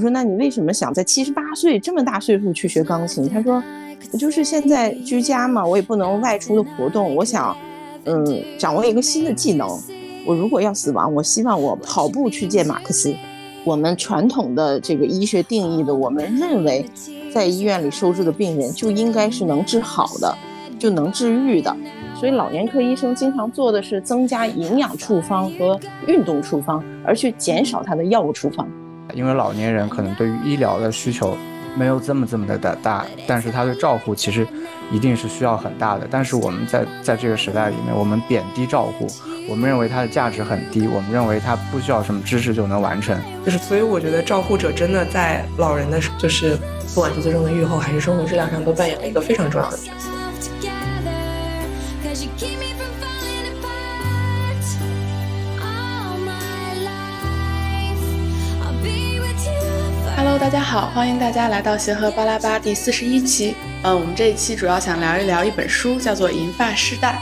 我说那你为什么想在七十八岁这么大岁数去学钢琴？他说我就是现在居家嘛，我也不能外出的活动，我想嗯掌握一个新的技能。我如果要死亡，我希望我跑步去见马克思。我们传统的这个医学定义的，我们认为在医院里收治的病人就应该是能治好的，就能治愈的。所以老年科医生经常做的是增加营养处方和运动处方，而去减少他的药物处方。因为老年人可能对于医疗的需求没有这么这么的大，但是他的照护其实一定是需要很大的。但是我们在在这个时代里面，我们贬低照护。我们认为它的价值很低，我们认为它不需要什么知识就能完成。就是，所以我觉得照护者真的在老人的，就是不管是最终的愈后还是生活质量上，都扮演了一个非常重要的角色。Hello，大家好，欢迎大家来到协和巴拉巴第四十一期。呃，我们这一期主要想聊一聊一本书，叫做《银发世代》。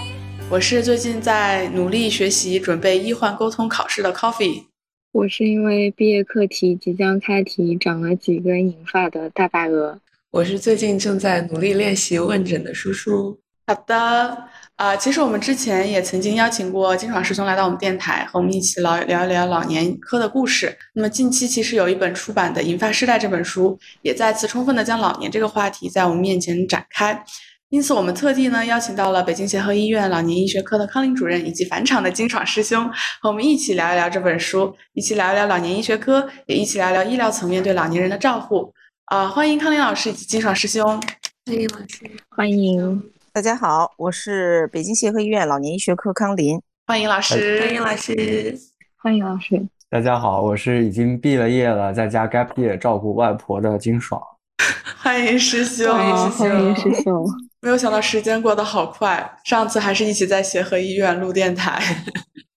我是最近在努力学习准备医患沟通考试的 Coffee。我是因为毕业课题即将开题，长了几根银发的大白鹅。我是最近正在努力练习问诊的叔叔。好的，啊，其实我们之前也曾经邀请过金爽师兄来到我们电台，和我们一起聊聊一聊老年科的故事。那么近期其实有一本出版的《银发世代》这本书，也再次充分的将老年这个话题在我们面前展开。因此，我们特地呢邀请到了北京协和医院老年医学科的康林主任以及返场的金爽师兄，和我们一起聊一聊这本书，一起聊一聊老年医学科，也一起聊聊医疗层面对老年人的照护。啊，欢迎康林老师以及金爽师兄。欢迎老师，欢迎大家好，我是北京协和医院老年医学科康林。欢迎老师，欢迎老师，欢迎老师。大家好，我是已经毕了业了，在家 gap year 照顾外婆的金爽。欢迎师兄，欢迎师兄，欢迎师兄。没有想到时间过得好快，上次还是一起在协和医院录电台。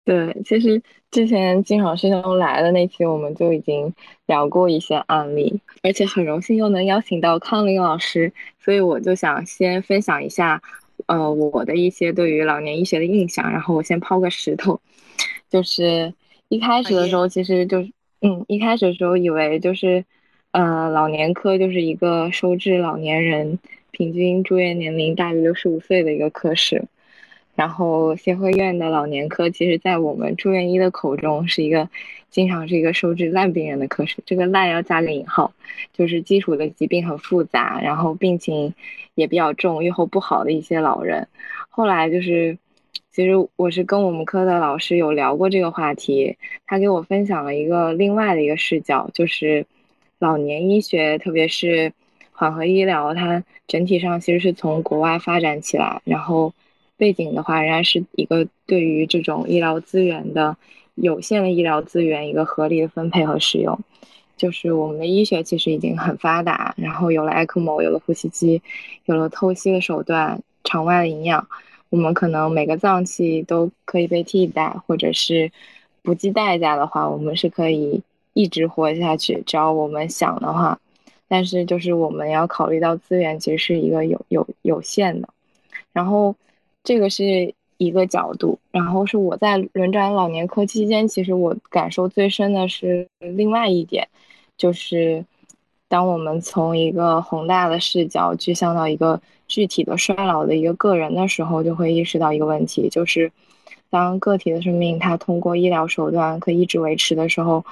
对，其实之前金老师兄来的那期，我们就已经聊过一些案例，而且很荣幸又能邀请到康林老师，所以我就想先分享一下，呃，我的一些对于老年医学的印象。然后我先抛个石头，就是一开始的时候，其实就是，嗯，一开始的时候以为就是，呃，老年科就是一个收治老年人。平均住院年龄大于六十五岁的一个科室，然后协和医院的老年科，其实在我们住院医的口中是一个经常是一个收治烂病人的科室。这个烂要加个引号，就是基础的疾病很复杂，然后病情也比较重，预后不好的一些老人。后来就是，其实我是跟我们科的老师有聊过这个话题，他给我分享了一个另外的一个视角，就是老年医学，特别是。缓和医疗，它整体上其实是从国外发展起来，然后背景的话，仍然是一个对于这种医疗资源的有限的医疗资源一个合理的分配和使用。就是我们的医学其实已经很发达，然后有了 ECMO，有了呼吸机，有了透析的手段，场外的营养，我们可能每个脏器都可以被替代，或者是不计代价的话，我们是可以一直活下去，只要我们想的话。但是就是我们要考虑到资源其实是一个有有有限的，然后这个是一个角度，然后是我在轮转老年科期间，其实我感受最深的是另外一点，就是当我们从一个宏大的视角具象到一个具体的衰老的一个个人的时候，就会意识到一个问题，就是当个体的生命它通过医疗手段可以一直维持的时候。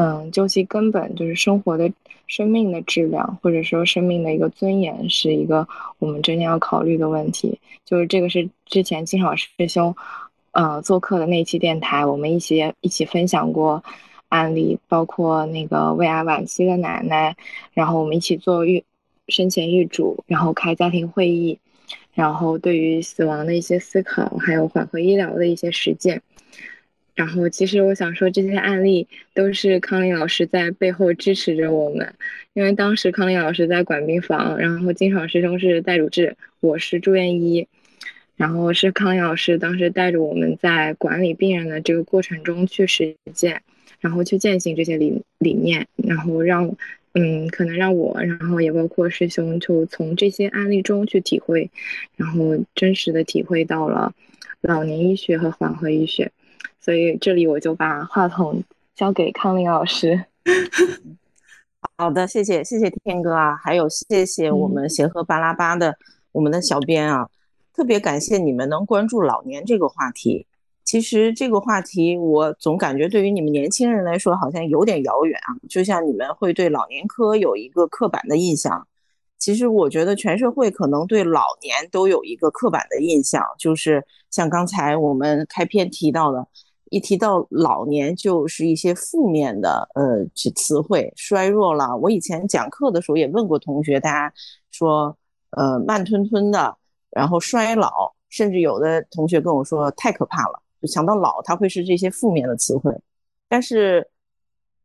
嗯，究其根本，就是生活的生命的质量，或者说生命的一个尊严，是一个我们真正要考虑的问题。就是这个是之前金爽师兄，呃，做客的那期电台，我们一起一起分享过案例，包括那个胃癌晚期的奶奶，然后我们一起做预生前预嘱，然后开家庭会议，然后对于死亡的一些思考，还有缓和医疗的一些实践。然后，其实我想说，这些案例都是康林老师在背后支持着我们，因为当时康林老师在管病房，然后金爽师兄是带主治，我是住院医，然后是康林老师当时带着我们在管理病人的这个过程中去实践，然后去践行这些理理念，然后让，嗯，可能让我，然后也包括师兄，就从这些案例中去体会，然后真实的体会到了老年医学和缓和医学。所以这里我就把话筒交给康林老师。好的，谢谢谢谢天哥啊，还有谢谢我们协和巴拉巴的我们的小编啊，特别感谢你们能关注老年这个话题。其实这个话题我总感觉对于你们年轻人来说好像有点遥远啊，就像你们会对老年科有一个刻板的印象。其实我觉得全社会可能对老年都有一个刻板的印象，就是像刚才我们开篇提到的。一提到老年，就是一些负面的呃词汇，衰弱了。我以前讲课的时候也问过同学，大家说呃慢吞吞的，然后衰老，甚至有的同学跟我说太可怕了，就想到老，他会是这些负面的词汇。但是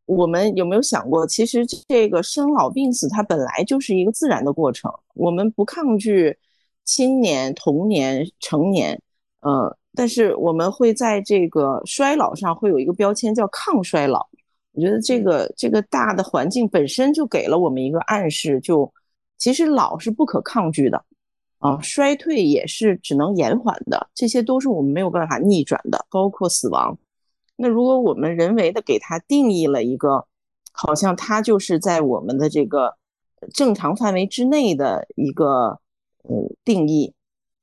我们有没有想过，其实这个生老病死它本来就是一个自然的过程，我们不抗拒青年、童年、成年，呃。但是我们会在这个衰老上会有一个标签叫抗衰老，我觉得这个这个大的环境本身就给了我们一个暗示，就其实老是不可抗拒的，啊，衰退也是只能延缓的，这些都是我们没有办法逆转的，包括死亡。那如果我们人为的给它定义了一个，好像它就是在我们的这个正常范围之内的一个呃定义。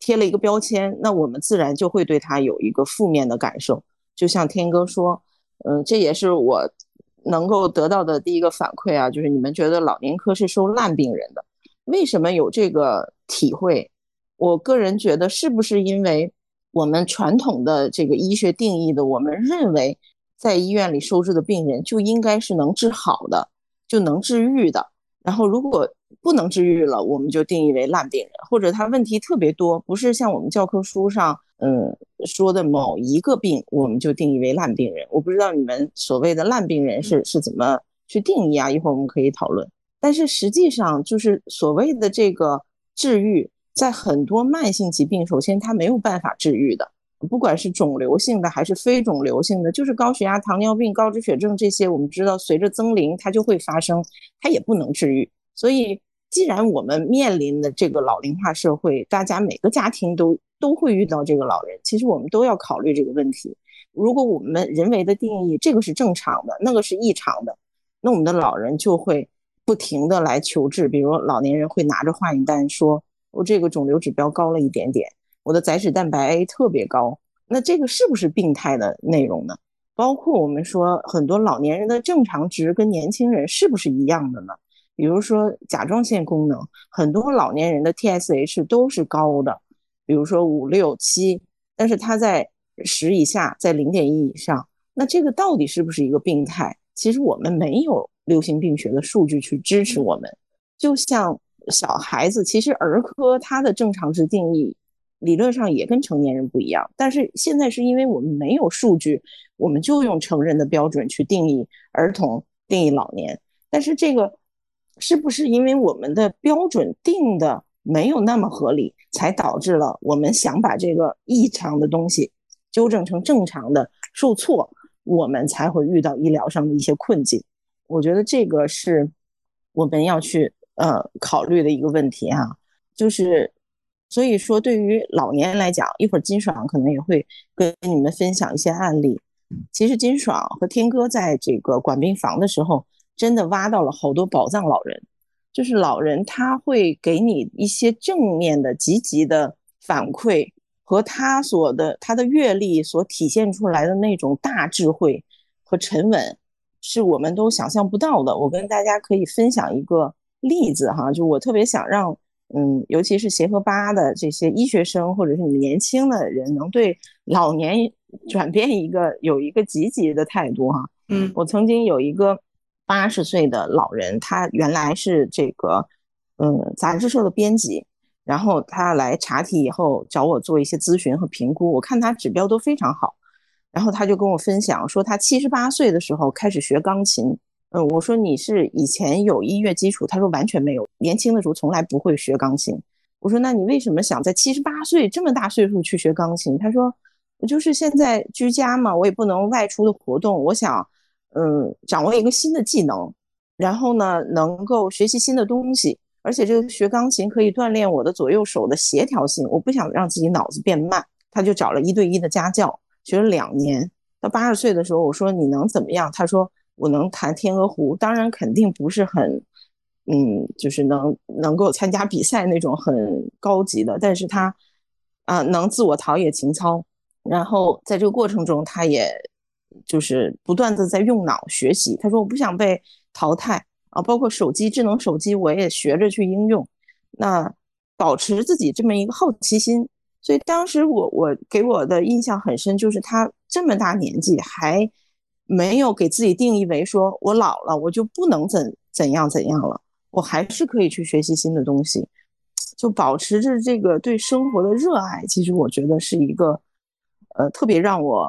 贴了一个标签，那我们自然就会对他有一个负面的感受。就像天哥说，嗯，这也是我能够得到的第一个反馈啊，就是你们觉得老年科是收烂病人的，为什么有这个体会？我个人觉得，是不是因为我们传统的这个医学定义的，我们认为在医院里收治的病人就应该是能治好的，就能治愈的，然后如果。不能治愈了，我们就定义为烂病人，或者他问题特别多，不是像我们教科书上嗯说的某一个病，我们就定义为烂病人。我不知道你们所谓的烂病人是是怎么去定义啊？一会儿我们可以讨论。但是实际上，就是所谓的这个治愈，在很多慢性疾病，首先它没有办法治愈的，不管是肿瘤性的还是非肿瘤性的，就是高血压、糖尿病、高脂血症这些，我们知道随着增龄它就会发生，它也不能治愈。所以，既然我们面临的这个老龄化社会，大家每个家庭都都会遇到这个老人，其实我们都要考虑这个问题。如果我们人为的定义这个是正常的，那个是异常的，那我们的老人就会不停的来求治。比如老年人会拿着化验单说：“我这个肿瘤指标高了一点点，我的载脂蛋白 A 特别高。”那这个是不是病态的内容呢？包括我们说很多老年人的正常值跟年轻人是不是一样的呢？比如说甲状腺功能，很多老年人的 TSH 都是高的，比如说五六七，但是它在十以下，在零点一以上，那这个到底是不是一个病态？其实我们没有流行病学的数据去支持我们。就像小孩子，其实儿科它的正常值定义理论上也跟成年人不一样，但是现在是因为我们没有数据，我们就用成人的标准去定义儿童，定义老年，但是这个。是不是因为我们的标准定的没有那么合理，才导致了我们想把这个异常的东西纠正成正常的受挫，我们才会遇到医疗上的一些困境？我觉得这个是我们要去呃考虑的一个问题哈。就是所以说，对于老年人来讲，一会儿金爽可能也会跟你们分享一些案例。其实金爽和天哥在这个管病房的时候。真的挖到了好多宝藏老人，就是老人他会给你一些正面的、积极的反馈，和他所的他的阅历所体现出来的那种大智慧和沉稳，是我们都想象不到的。我跟大家可以分享一个例子哈，就我特别想让，嗯，尤其是协和八的这些医学生或者是你们年轻的人，能对老年转变一个有一个积极的态度哈。嗯，我曾经有一个。八十岁的老人，他原来是这个，嗯，杂志社的编辑，然后他来查体以后找我做一些咨询和评估，我看他指标都非常好，然后他就跟我分享说，他七十八岁的时候开始学钢琴，嗯，我说你是以前有音乐基础，他说完全没有，年轻的时候从来不会学钢琴，我说那你为什么想在七十八岁这么大岁数去学钢琴？他说就是现在居家嘛，我也不能外出的活动，我想。嗯，掌握一个新的技能，然后呢，能够学习新的东西，而且这个学钢琴可以锻炼我的左右手的协调性。我不想让自己脑子变慢，他就找了一对一的家教，学了两年。到八十岁的时候，我说你能怎么样？他说我能弹《天鹅湖》，当然肯定不是很，嗯，就是能能够参加比赛那种很高级的，但是他啊能自我陶冶情操，然后在这个过程中，他也就是不断的在用脑学习。他说我不想被淘汰啊，包括手机智能手机，我也学着去应用，那保持自己这么一个好奇心。所以当时我我给我的印象很深，就是他这么大年纪还。没有给自己定义为说我老了我就不能怎怎样怎样了，我还是可以去学习新的东西，就保持着这个对生活的热爱。其实我觉得是一个，呃，特别让我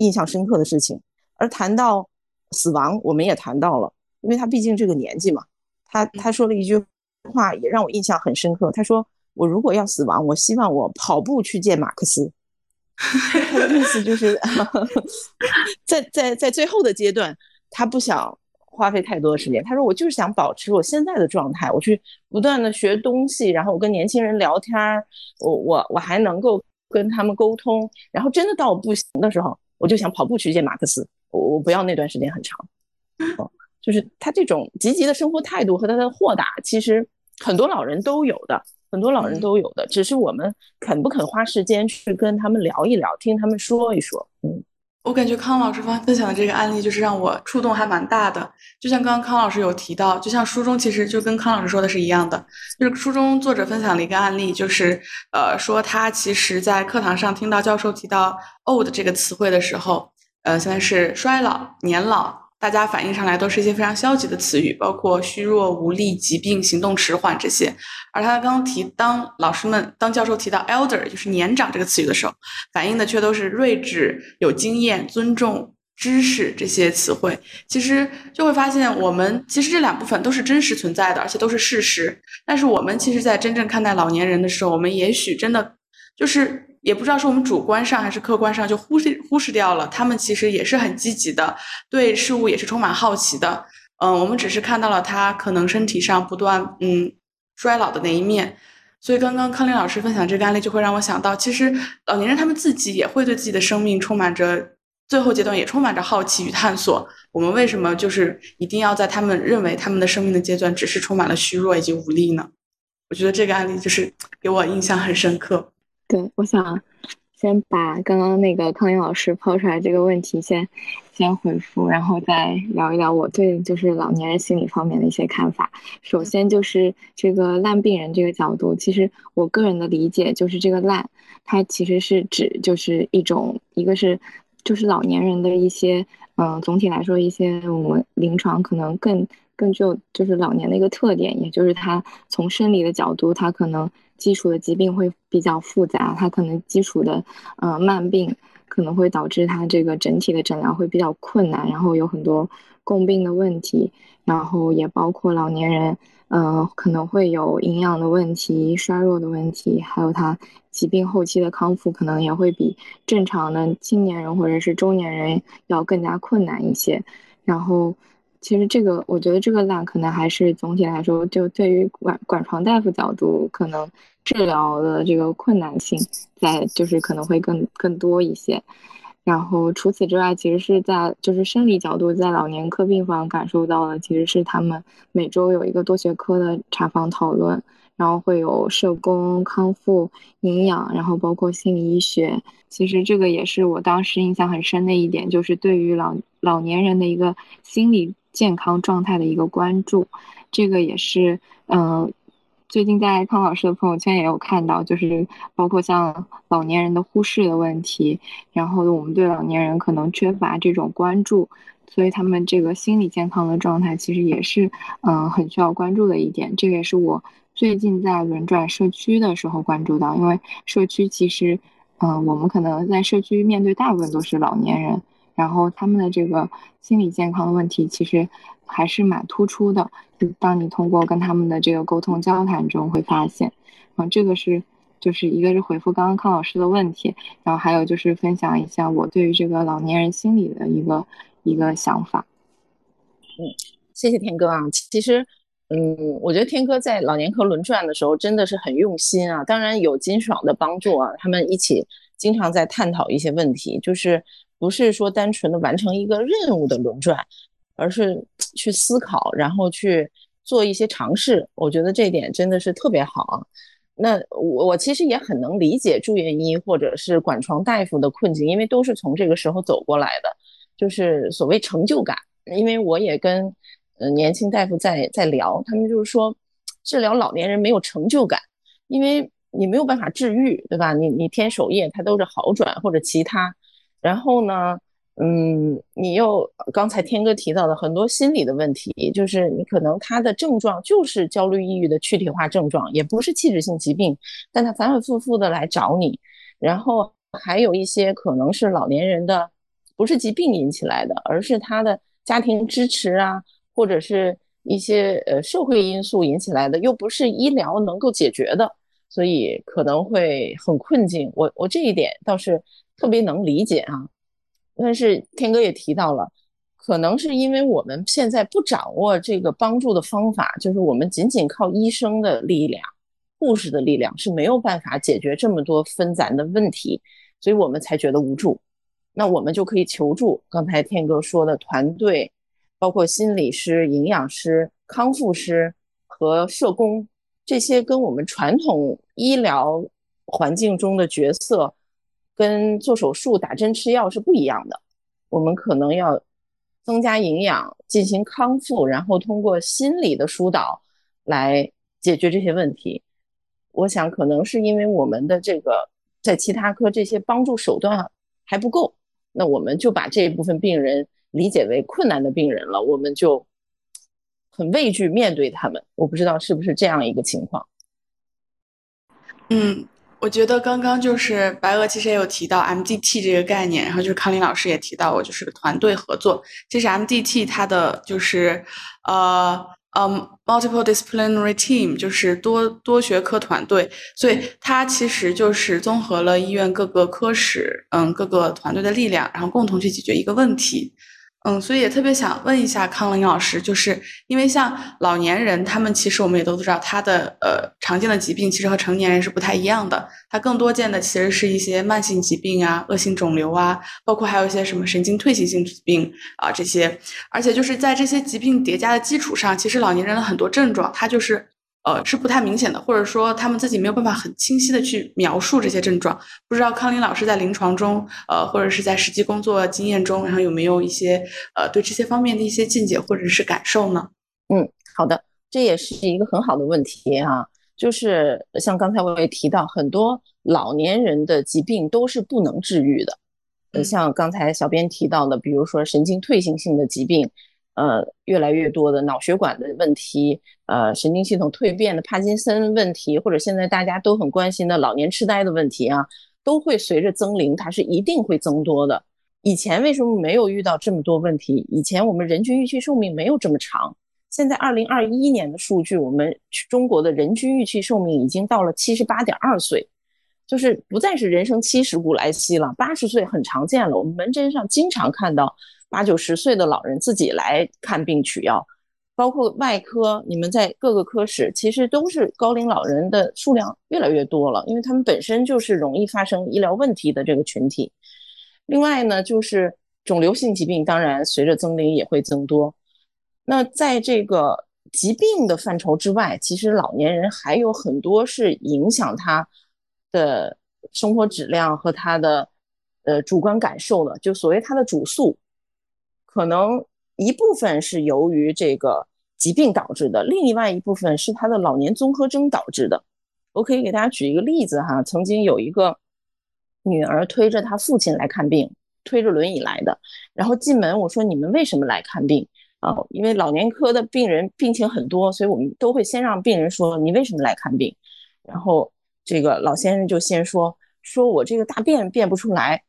印象深刻的事情。而谈到死亡，我们也谈到了，因为他毕竟这个年纪嘛，他他说了一句话也让我印象很深刻。他说：“我如果要死亡，我希望我跑步去见马克思。”他的意思就是，在在在最后的阶段，他不想花费太多的时间。他说：“我就是想保持我现在的状态，我去不断的学东西，然后我跟年轻人聊天我我我还能够跟他们沟通。然后真的到我不行的时候，我就想跑步去见马克思。我我不要那段时间很长。哦，就是他这种积极的生活态度和他的豁达，其实很多老人都有的。”很多老人都有的，只是我们肯不肯花时间去跟他们聊一聊，听他们说一说。嗯，我感觉康老师方分享的这个案例，就是让我触动还蛮大的。就像刚刚康老师有提到，就像书中其实就跟康老师说的是一样的，就是书中作者分享了一个案例，就是呃说他其实在课堂上听到教授提到 “old” 这个词汇的时候，呃现在是衰老、年老。大家反映上来都是一些非常消极的词语，包括虚弱、无力、疾病、行动迟缓这些。而他刚刚提，当老师们、当教授提到 elder，就是年长这个词语的时候，反映的却都是睿智、有经验、尊重、知识这些词汇。其实就会发现，我们其实这两部分都是真实存在的，而且都是事实。但是我们其实，在真正看待老年人的时候，我们也许真的就是。也不知道是我们主观上还是客观上就忽视忽视掉了，他们其实也是很积极的，对事物也是充满好奇的。嗯，我们只是看到了他可能身体上不断嗯衰老的那一面。所以刚刚康林老师分享这个案例，就会让我想到，其实老年人他们自己也会对自己的生命充满着最后阶段也充满着好奇与探索。我们为什么就是一定要在他们认为他们的生命的阶段只是充满了虚弱以及无力呢？我觉得这个案例就是给我印象很深刻。对，我想先把刚刚那个康英老师抛出来这个问题先先回复，然后再聊一聊我对就是老年人心理方面的一些看法。首先就是这个烂病人这个角度，其实我个人的理解就是这个烂，它其实是指就是一种，一个是就是老年人的一些，嗯，总体来说一些我们临床可能更更具有就是老年的一个特点，也就是他从生理的角度，他可能。基础的疾病会比较复杂，它可能基础的呃慢病可能会导致它这个整体的诊疗会比较困难，然后有很多共病的问题，然后也包括老年人，呃可能会有营养的问题、衰弱的问题，还有他疾病后期的康复可能也会比正常的青年人或者是中年人要更加困难一些，然后。其实这个，我觉得这个烂可能还是总体来说，就对于管管床大夫角度，可能治疗的这个困难性在就是可能会更更多一些。然后除此之外，其实是在就是生理角度，在老年科病房感受到的，其实是他们每周有一个多学科的查房讨论，然后会有社工、康复、营养，然后包括心理医学。其实这个也是我当时印象很深的一点，就是对于老老年人的一个心理。健康状态的一个关注，这个也是，嗯，最近在康老师的朋友圈也有看到，就是包括像老年人的忽视的问题，然后我们对老年人可能缺乏这种关注，所以他们这个心理健康的状态其实也是，嗯，很需要关注的一点。这个也是我最近在轮转社区的时候关注到，因为社区其实，嗯，我们可能在社区面对大部分都是老年人。然后他们的这个心理健康的问题其实还是蛮突出的，就当你通过跟他们的这个沟通交谈中会发现，嗯，这个是就是一个是回复刚刚康老师的问题，然后还有就是分享一下我对于这个老年人心理的一个一个想法。嗯，谢谢天哥啊，其实，嗯，我觉得天哥在老年科轮转的时候真的是很用心啊，当然有金爽的帮助啊，他们一起经常在探讨一些问题，就是。不是说单纯的完成一个任务的轮转，而是 去思考，然后去做一些尝试。我觉得这点真的是特别好啊。那我我其实也很能理解住院医或者是管床大夫的困境，因为都是从这个时候走过来的，就是所谓成就感。因为我也跟呃年轻大夫在在聊，他们就是说治疗老年人没有成就感，因为你没有办法治愈，对吧？你你天守夜它都是好转或者其他，然后呢，嗯，你又刚才天哥提到的很多心理的问题，就是你可能他的症状就是焦虑抑郁的躯体化症状，也不是器质性疾病，但他反反复复的来找你，然后还有一些可能是老年人的不是疾病引起来的，而是他的。家庭支持啊，或者是一些呃社会因素引起来的，又不是医疗能够解决的，所以可能会很困境。我我这一点倒是特别能理解啊。但是天哥也提到了，可能是因为我们现在不掌握这个帮助的方法，就是我们仅仅靠医生的力量、护士的力量是没有办法解决这么多纷杂的问题，所以我们才觉得无助。那我们就可以求助刚才天哥说的团队，包括心理师、营养师、康复师和社工，这些跟我们传统医疗环境中的角色，跟做手术、打针、吃药是不一样的。我们可能要增加营养，进行康复，然后通过心理的疏导来解决这些问题。我想可能是因为我们的这个在其他科这些帮助手段还不够。那我们就把这一部分病人理解为困难的病人了，我们就很畏惧面对他们。我不知道是不是这样一个情况。嗯，我觉得刚刚就是白鹅其实也有提到 MDT 这个概念，然后就是康林老师也提到过，就是团队合作。其实 MDT 它的就是呃。嗯，multiple disciplinary team 就是多多学科团队，所以它其实就是综合了医院各个科室，嗯，各个团队的力量，然后共同去解决一个问题。嗯，所以也特别想问一下康林老师，就是因为像老年人，他们其实我们也都知道，他的呃常见的疾病其实和成年人是不太一样的。他更多见的其实是一些慢性疾病啊、恶性肿瘤啊，包括还有一些什么神经退行性疾病啊这些。而且就是在这些疾病叠加的基础上，其实老年人的很多症状，他就是。呃，是不太明显的，或者说他们自己没有办法很清晰的去描述这些症状。不知道康林老师在临床中，呃，或者是在实际工作经验中，然后有没有一些呃对这些方面的一些见解或者是感受呢？嗯，好的，这也是一个很好的问题哈。就是像刚才我也提到，很多老年人的疾病都是不能治愈的。呃，像刚才小编提到的，比如说神经退行性的疾病。呃，越来越多的脑血管的问题，呃，神经系统蜕变的帕金森问题，或者现在大家都很关心的老年痴呆的问题啊，都会随着增龄，它是一定会增多的。以前为什么没有遇到这么多问题？以前我们人均预期寿命没有这么长。现在二零二一年的数据，我们中国的人均预期寿命已经到了七十八点二岁，就是不再是人生七十古来稀了，八十岁很常见了。我们门诊上经常看到。八九十岁的老人自己来看病取药，包括外科，你们在各个科室其实都是高龄老人的数量越来越多了，因为他们本身就是容易发生医疗问题的这个群体。另外呢，就是肿瘤性疾病，当然随着增龄也会增多。那在这个疾病的范畴之外，其实老年人还有很多是影响他的生活质量和他的呃主观感受的，就所谓他的主诉。可能一部分是由于这个疾病导致的，另外一部分是他的老年综合征导致的。我可以给大家举一个例子哈，曾经有一个女儿推着她父亲来看病，推着轮椅来的。然后进门我说：“你们为什么来看病？”啊，因为老年科的病人病情很多，所以我们都会先让病人说：“你为什么来看病？”然后这个老先生就先说：“说我这个大便便不出来。”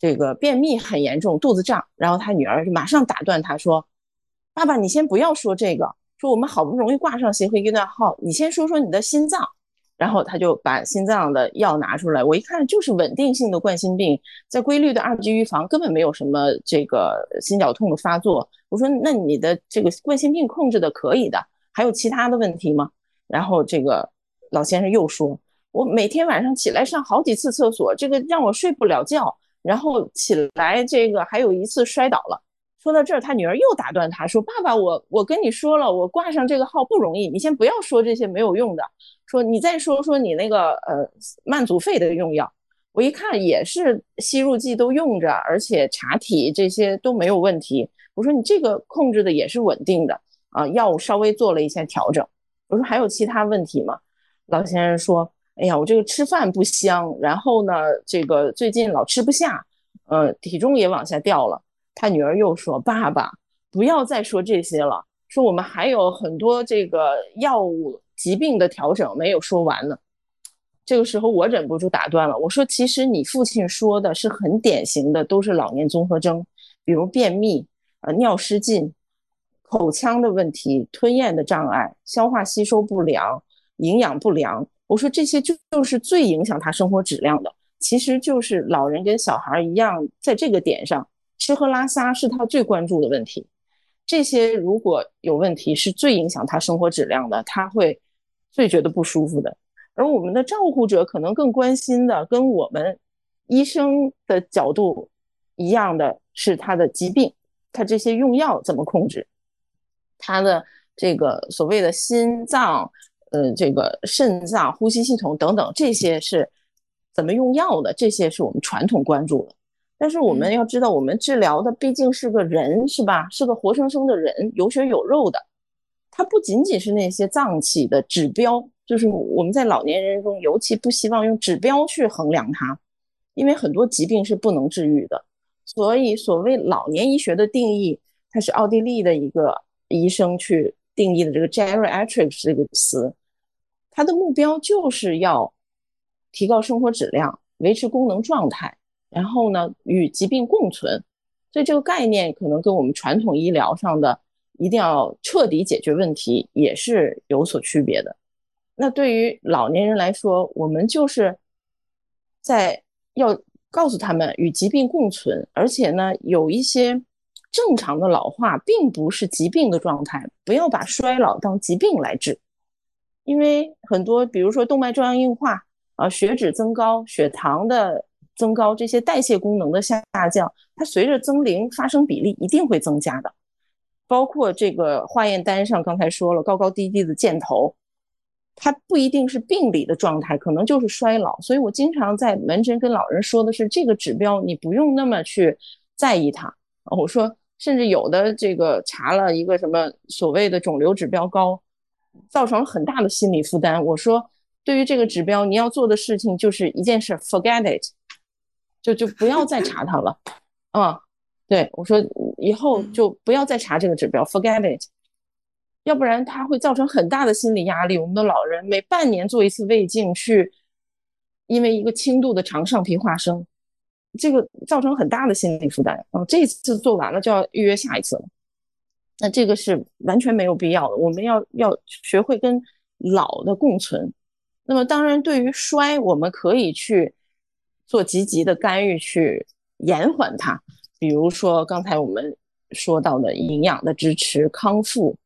这个便秘很严重，肚子胀，然后他女儿就马上打断他说：“爸爸，你先不要说这个，说我们好不容易挂上协和医院号，你先说说你的心脏。”然后他就把心脏的药拿出来，我一看就是稳定性的冠心病，在规律的二级预防，根本没有什么这个心绞痛的发作。我说：“那你的这个冠心病控制的可以的，还有其他的问题吗？”然后这个老先生又说：“我每天晚上起来上好几次厕所，这个让我睡不了觉。”然后起来，这个还有一次摔倒了，说到这儿，他女儿又打断他说：“爸爸，我我跟你说了，我挂上这个号不容易，你先不要说这些没有用的，说你再说说你那个呃慢阻肺的用药。我一看也是吸入剂都用着，而且查体这些都没有问题。我说你这个控制的也是稳定的啊，药物稍微做了一些调整。我说还有其他问题吗？老先生说：哎呀，我这个吃饭不香，然后呢，这个最近老吃不下，呃，体重也往下掉了。”他女儿又说：“爸爸，不要再说这些了。说我们还有很多这个药物疾病的调整没有说完呢。”这个时候我忍不住打断了，我说：“其实你父亲说的是很典型的，都是老年综合征，比如便秘、呃尿失禁、口腔的问题、吞咽的障碍、消化吸收不良、营养不良。我说这些就就是最影响他生活质量的，其实就是老人跟小孩一样，在这个点上。”吃喝拉撒是他最关注的问题，这些如果有问题，是最影响他生活质量的，他会最觉得不舒服的。而我们的照顾者可能更关心的，跟我们医生的角度一样的是他的疾病，他这些用药怎么控制，他的这个所谓的心脏、呃，这个肾脏、呼吸系统等等，这些是怎么用药的，这些是我们传统关注的。但是我们要知道，我们治疗的毕竟是个人，是吧？是个活生生的人，有血有肉的。它不仅仅是那些脏器的指标，就是我们在老年人中尤其不希望用指标去衡量它，因为很多疾病是不能治愈的。所以，所谓老年医学的定义，它是奥地利的一个医生去定义的这个 geriatrics 这个词，它的目标就是要提高生活质量，维持功能状态。然后呢，与疾病共存，所以这个概念可能跟我们传统医疗上的一定要彻底解决问题也是有所区别的。那对于老年人来说，我们就是在要告诉他们与疾病共存，而且呢，有一些正常的老化并不是疾病的状态，不要把衰老当疾病来治，因为很多，比如说动脉粥样硬化啊，血脂增高，血糖的。增高这些代谢功能的下降，它随着增龄发生比例一定会增加的。包括这个化验单上刚才说了高高低低的箭头，它不一定是病理的状态，可能就是衰老。所以我经常在门诊跟老人说的是，这个指标你不用那么去在意它。我说，甚至有的这个查了一个什么所谓的肿瘤指标高，造成了很大的心理负担。我说，对于这个指标，你要做的事情就是一件事，forget it。就就不要再查它了，嗯，对我说以后就不要再查这个指标，forget it，要不然它会造成很大的心理压力。我们的老人每半年做一次胃镜，去因为一个轻度的肠上皮化生，这个造成很大的心理负担。嗯，这次做完了就要预约下一次了，那这个是完全没有必要的。我们要要学会跟老的共存。那么当然，对于衰，我们可以去。做积极的干预去延缓它，比如说刚才我们说到的营养的支持、康复，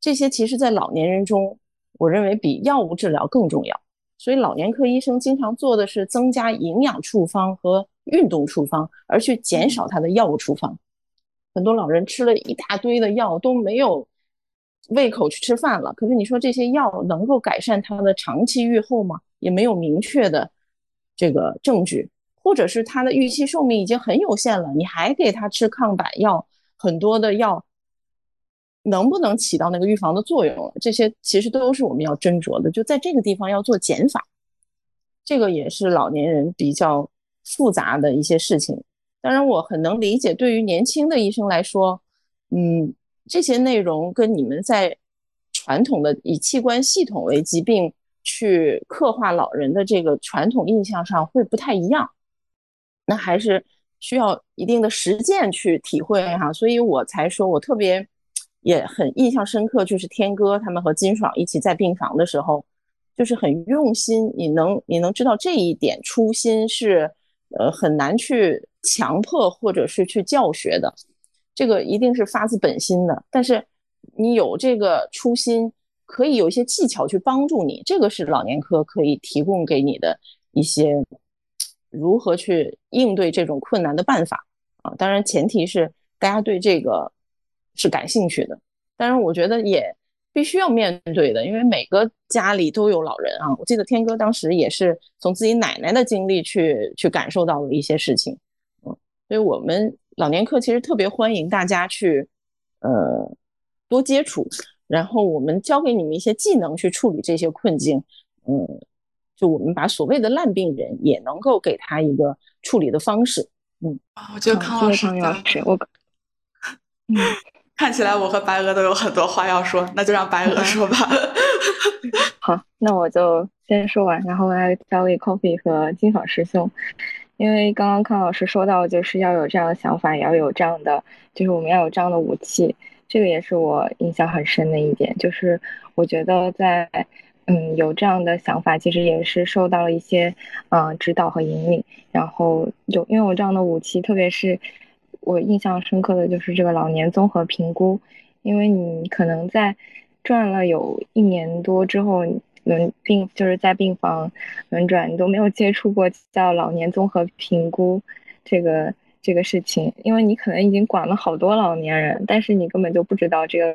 这些其实在老年人中，我认为比药物治疗更重要。所以老年科医生经常做的是增加营养处方和运动处方，而去减少他的药物处方。很多老人吃了一大堆的药都没有胃口去吃饭了，可是你说这些药能够改善他的长期预后吗？也没有明确的。这个证据，或者是他的预期寿命已经很有限了，你还给他吃抗百药，很多的药，能不能起到那个预防的作用？这些其实都是我们要斟酌的。就在这个地方要做减法，这个也是老年人比较复杂的一些事情。当然，我很能理解，对于年轻的医生来说，嗯，这些内容跟你们在传统的以器官系统为疾病。去刻画老人的这个传统印象上会不太一样，那还是需要一定的实践去体会哈。所以我才说我特别也很印象深刻，就是天哥他们和金爽一起在病房的时候，就是很用心。你能你能知道这一点初心是呃很难去强迫或者是去教学的，这个一定是发自本心的。但是你有这个初心。可以有一些技巧去帮助你，这个是老年科可以提供给你的一些如何去应对这种困难的办法啊。当然，前提是大家对这个是感兴趣的。当然，我觉得也必须要面对的，因为每个家里都有老人啊。我记得天哥当时也是从自己奶奶的经历去去感受到了一些事情，所以我们老年课其实特别欢迎大家去，呃，多接触，然后我们教给你们一些技能去处理这些困境，嗯，就我们把所谓的烂病人也能够给他一个处理的方式，嗯，啊，我觉得康老师，老师，我，嗯。看起来我和白鹅都有很多话要说，那就让白鹅说吧。好，那我就先说完，然后来交给 Coffee 和金爽师兄。因为刚刚康老师说到，就是要有这样的想法，也要有这样的，就是我们要有这样的武器。这个也是我印象很深的一点，就是我觉得在嗯有这样的想法，其实也是受到了一些嗯指导和引领，然后有拥有这样的武器，特别是。我印象深刻的就是这个老年综合评估，因为你可能在转了有一年多之后，轮病就是在病房轮转，你都没有接触过叫老年综合评估这个这个事情，因为你可能已经管了好多老年人，但是你根本就不知道这个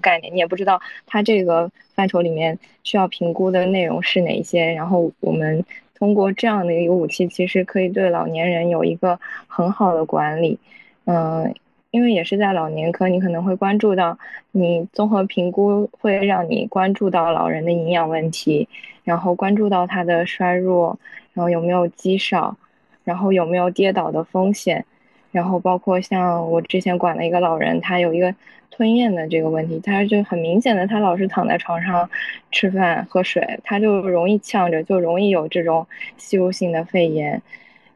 概念，你也不知道它这个范畴里面需要评估的内容是哪些，然后我们通过这样的一个武器，其实可以对老年人有一个很好的管理。嗯，因为也是在老年科，你可能会关注到，你综合评估会让你关注到老人的营养问题，然后关注到他的衰弱，然后有没有肌少，然后有没有跌倒的风险，然后包括像我之前管的一个老人，他有一个吞咽的这个问题，他就很明显的，他老是躺在床上吃饭喝水，他就容易呛着，就容易有这种吸入性的肺炎，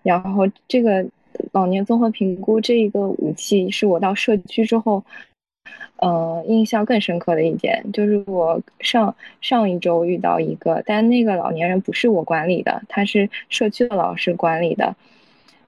然后这个。老年综合评估这一个武器是我到社区之后，呃，印象更深刻的一点，就是我上上一周遇到一个，但那个老年人不是我管理的，他是社区的老师管理的。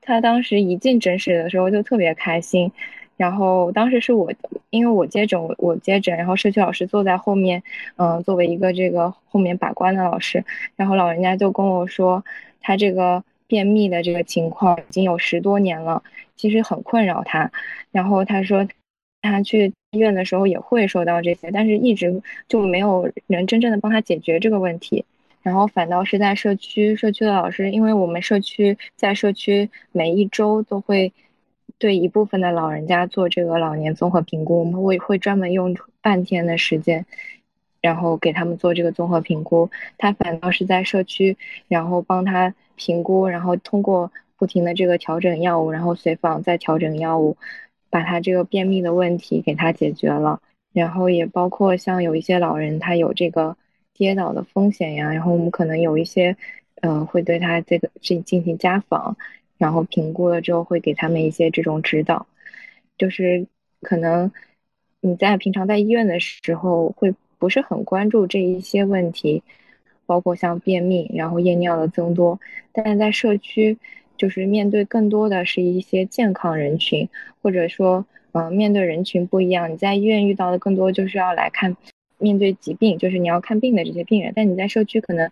他当时一进诊室的时候就特别开心，然后当时是我，因为我接诊，我接诊，然后社区老师坐在后面，嗯，作为一个这个后面把关的老师，然后老人家就跟我说，他这个。便秘的这个情况已经有十多年了，其实很困扰他。然后他说，他去医院的时候也会说到这些，但是一直就没有人真正的帮他解决这个问题。然后反倒是在社区，社区的老师，因为我们社区在社区每一周都会对一部分的老人家做这个老年综合评估，我们会会专门用半天的时间。然后给他们做这个综合评估，他反倒是在社区，然后帮他评估，然后通过不停的这个调整药物，然后随访再调整药物，把他这个便秘的问题给他解决了。然后也包括像有一些老人，他有这个跌倒的风险呀，然后我们可能有一些，嗯，会对他这个进进行家访，然后评估了之后会给他们一些这种指导，就是可能你在平常在医院的时候会。不是很关注这一些问题，包括像便秘，然后夜尿的增多。但是在社区，就是面对更多的是一些健康人群，或者说，嗯，面对人群不一样。你在医院遇到的更多就是要来看面对疾病，就是你要看病的这些病人。但你在社区可能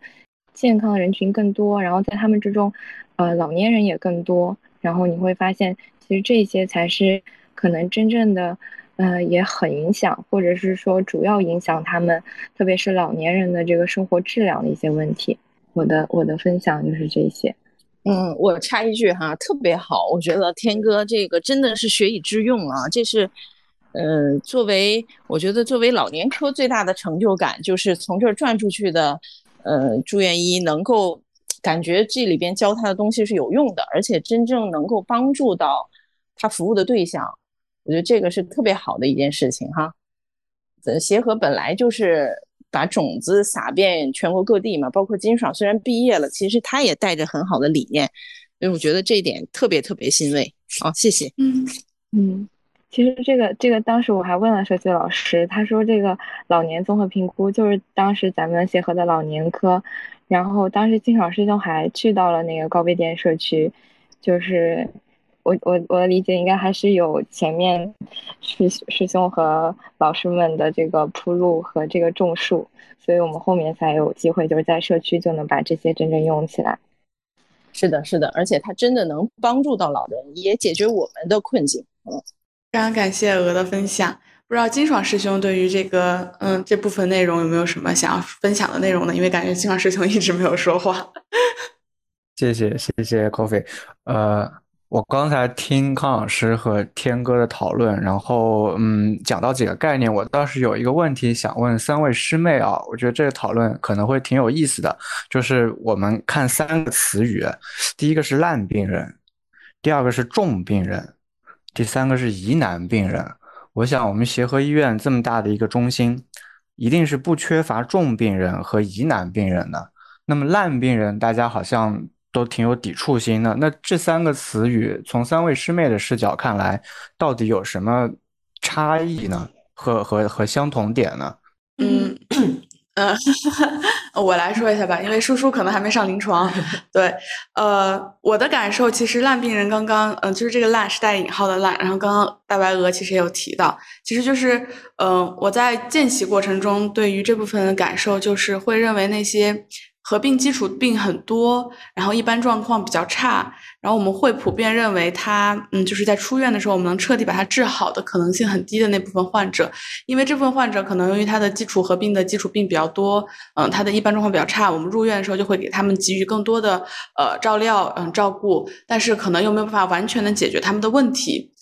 健康的人群更多，然后在他们之中，呃，老年人也更多。然后你会发现，其实这些才是可能真正的。呃，也很影响，或者是说主要影响他们，特别是老年人的这个生活质量的一些问题。我的我的分享就是这些。嗯，我插一句哈，特别好，我觉得天哥这个真的是学以致用啊。这是，呃，作为我觉得作为老年科最大的成就感，就是从这儿转出去的，呃，住院医能够感觉这里边教他的东西是有用的，而且真正能够帮助到他服务的对象。我觉得这个是特别好的一件事情哈，呃，协和本来就是把种子撒遍全国各地嘛，包括金爽虽然毕业了，其实他也带着很好的理念，所以我觉得这一点特别特别欣慰。好，谢谢。嗯嗯，其实这个这个当时我还问了社区老师，他说这个老年综合评估就是当时咱们协和的老年科，然后当时金爽师兄还去到了那个高碑店社区，就是。我我我的理解应该还是有前面师师兄和老师们的这个铺路和这个种树，所以我们后面才有机会就是在社区就能把这些真正用起来。是的，是的，而且它真的能帮助到老人，也解决我们的困境。嗯。非常感谢鹅的分享。不知道金爽师兄对于这个嗯这部分内容有没有什么想要分享的内容呢？因为感觉金爽师兄一直没有说话。谢谢谢谢 Coffee，呃，我刚才听康老师和天哥的讨论，然后嗯讲到几个概念，我倒是有一个问题想问三位师妹啊，我觉得这个讨论可能会挺有意思的，就是我们看三个词语，第一个是烂病人，第二个是重病人，第三个是疑难病人。我想，我们协和医院这么大的一个中心，一定是不缺乏重病人和疑难病人的。那么烂病人，大家好像都挺有抵触心的。那这三个词语，从三位师妹的视角看来，到底有什么差异呢？和和和相同点呢？嗯。嗯，我来说一下吧，因为叔叔可能还没上临床。对，呃，我的感受其实烂病人刚刚，嗯，就是这个烂是带引号的烂。然后刚刚大白鹅其实也有提到，其实就是，嗯，我在见习过程中对于这部分的感受就是会认为那些。合并基础病很多，然后一般状况比较差，然后我们会普遍认为他，嗯，就是在出院的时候，我们能彻底把他治好的可能性很低的那部分患者，因为这部分患者可能由于他的基础合并的基础病比较多，嗯，他的一般状况比较差，我们入院的时候就会给他们给予更多的呃照料，嗯，照顾，但是可能又没有办法完全的解决他们的问题，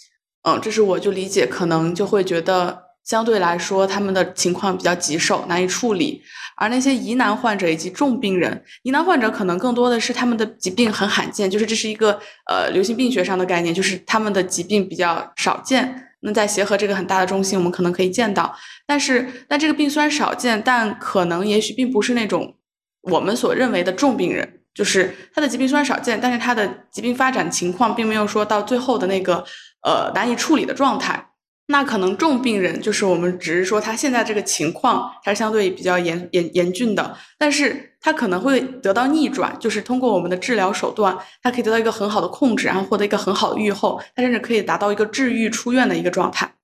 嗯，这是我就理解，可能就会觉得相对来说他们的情况比较棘手，难以处理。而那些疑难患者以及重病人，疑难患者可能更多的是他们的疾病很罕见，就是这是一个呃流行病学上的概念，就是他们的疾病比较少见。那在协和这个很大的中心，我们可能可以见到，但是但这个病虽然少见，但可能也许并不是那种我们所认为的重病人，就是他的疾病虽然少见，但是他的疾病发展情况并没有说到最后的那个呃难以处理的状态。那可能重病人就是我们只是说他现在这个情况，他是相对比较严严严峻的，但是他可能会得到逆转，就是通过我们的治疗手段，他可以得到一个很好的控制，然后获得一个很好的预后，他甚至可以达到一个治愈出院的一个状态。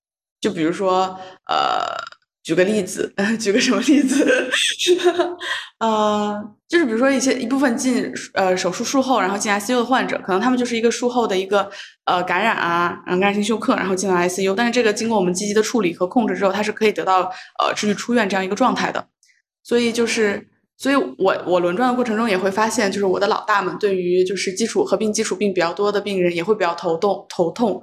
就比如说，呃。举个例子，举个什么例子？呃，就是比如说一些一部分进呃手术术后，然后进 ICU 的患者，可能他们就是一个术后的一个呃感染啊，然后感染性休克，然后进了 ICU。但是这个经过我们积极的处理和控制之后，它是可以得到呃治愈出院这样一个状态的。所以就是，所以我我轮转的过程中也会发现，就是我的老大们对于就是基础合并基础病比较多的病人也会比较头痛头痛，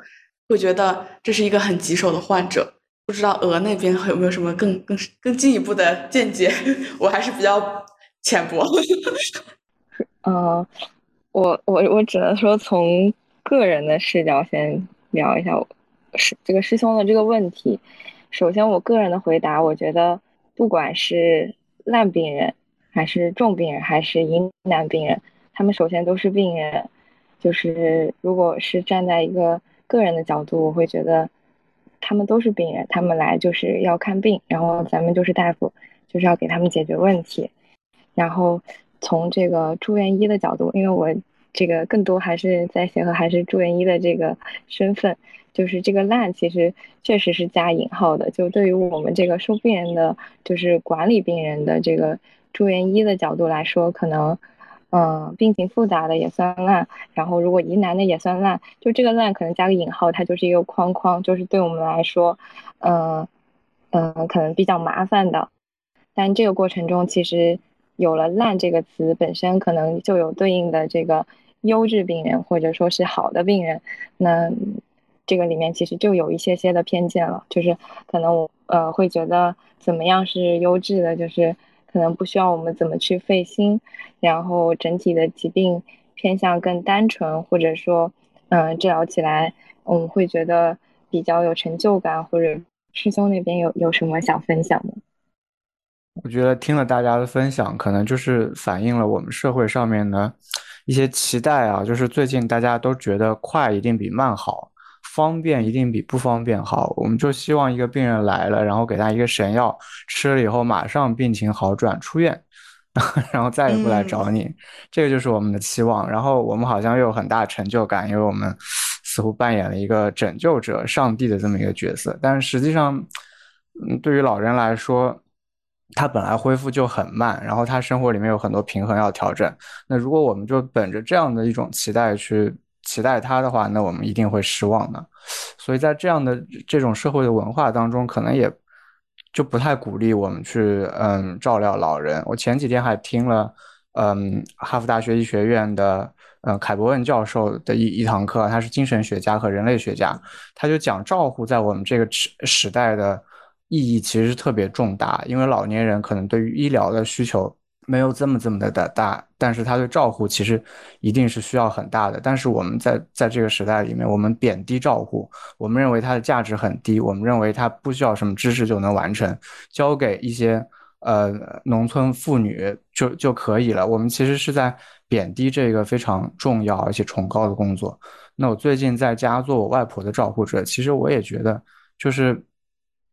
会觉得这是一个很棘手的患者。不知道鹅那边有没有什么更更更进一步的见解？我还是比较浅薄。嗯，我我我只能说从个人的视角先聊一下师这个师兄的这个问题。首先，我个人的回答，我觉得不管是烂病人，还是重病人，还是疑难病人，他们首先都是病人。就是如果是站在一个个人的角度，我会觉得。他们都是病人，他们来就是要看病，然后咱们就是大夫，就是要给他们解决问题。然后从这个住院医的角度，因为我这个更多还是在协和，还是住院医的这个身份，就是这个烂其实确实是加引号的。就对于我们这个收病人的，就是管理病人的这个住院医的角度来说，可能。嗯，病情复杂的也算烂，然后如果疑难的也算烂，就这个烂可能加个引号，它就是一个框框，就是对我们来说，嗯嗯，可能比较麻烦的。但这个过程中，其实有了“烂”这个词本身，可能就有对应的这个优质病人或者说是好的病人，那这个里面其实就有一些些的偏见了，就是可能我呃会觉得怎么样是优质的，就是。可能不需要我们怎么去费心，然后整体的疾病偏向更单纯，或者说，嗯，治疗起来我们会觉得比较有成就感。或者师兄那边有有什么想分享的？我觉得听了大家的分享，可能就是反映了我们社会上面的一些期待啊，就是最近大家都觉得快一定比慢好。方便一定比不方便好，我们就希望一个病人来了，然后给他一个神药，吃了以后马上病情好转出院，然后再也不来找你，这个就是我们的期望。然后我们好像又有很大成就感，因为我们似乎扮演了一个拯救者、上帝的这么一个角色。但是实际上，嗯，对于老人来说，他本来恢复就很慢，然后他生活里面有很多平衡要调整。那如果我们就本着这样的一种期待去。期待他的话，那我们一定会失望的。所以在这样的这种社会的文化当中，可能也就不太鼓励我们去嗯照料老人。我前几天还听了嗯哈佛大学医学院的嗯凯伯恩教授的一一堂课，他是精神学家和人类学家，他就讲照护在我们这个时时代的意义其实特别重大，因为老年人可能对于医疗的需求。没有这么这么的大大，但是他对照护其实一定是需要很大的。但是我们在在这个时代里面，我们贬低照护，我们认为它的价值很低，我们认为它不需要什么知识就能完成，交给一些呃农村妇女就就可以了。我们其实是在贬低这个非常重要而且崇高的工作。那我最近在家做我外婆的照护者，其实我也觉得，就是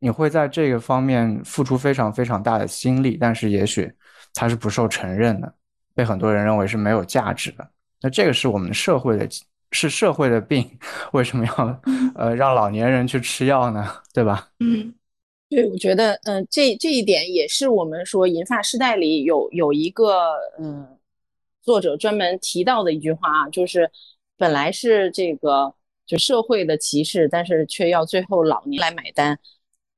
你会在这个方面付出非常非常大的心力，但是也许。它是不受承认的，被很多人认为是没有价值的。那这个是我们社会的，是社会的病，为什么要呃让老年人去吃药呢？对吧？嗯，对，我觉得，嗯，这这一点也是我们说银发时代里有有一个嗯作者专门提到的一句话啊，就是本来是这个就社会的歧视，但是却要最后老年来买单。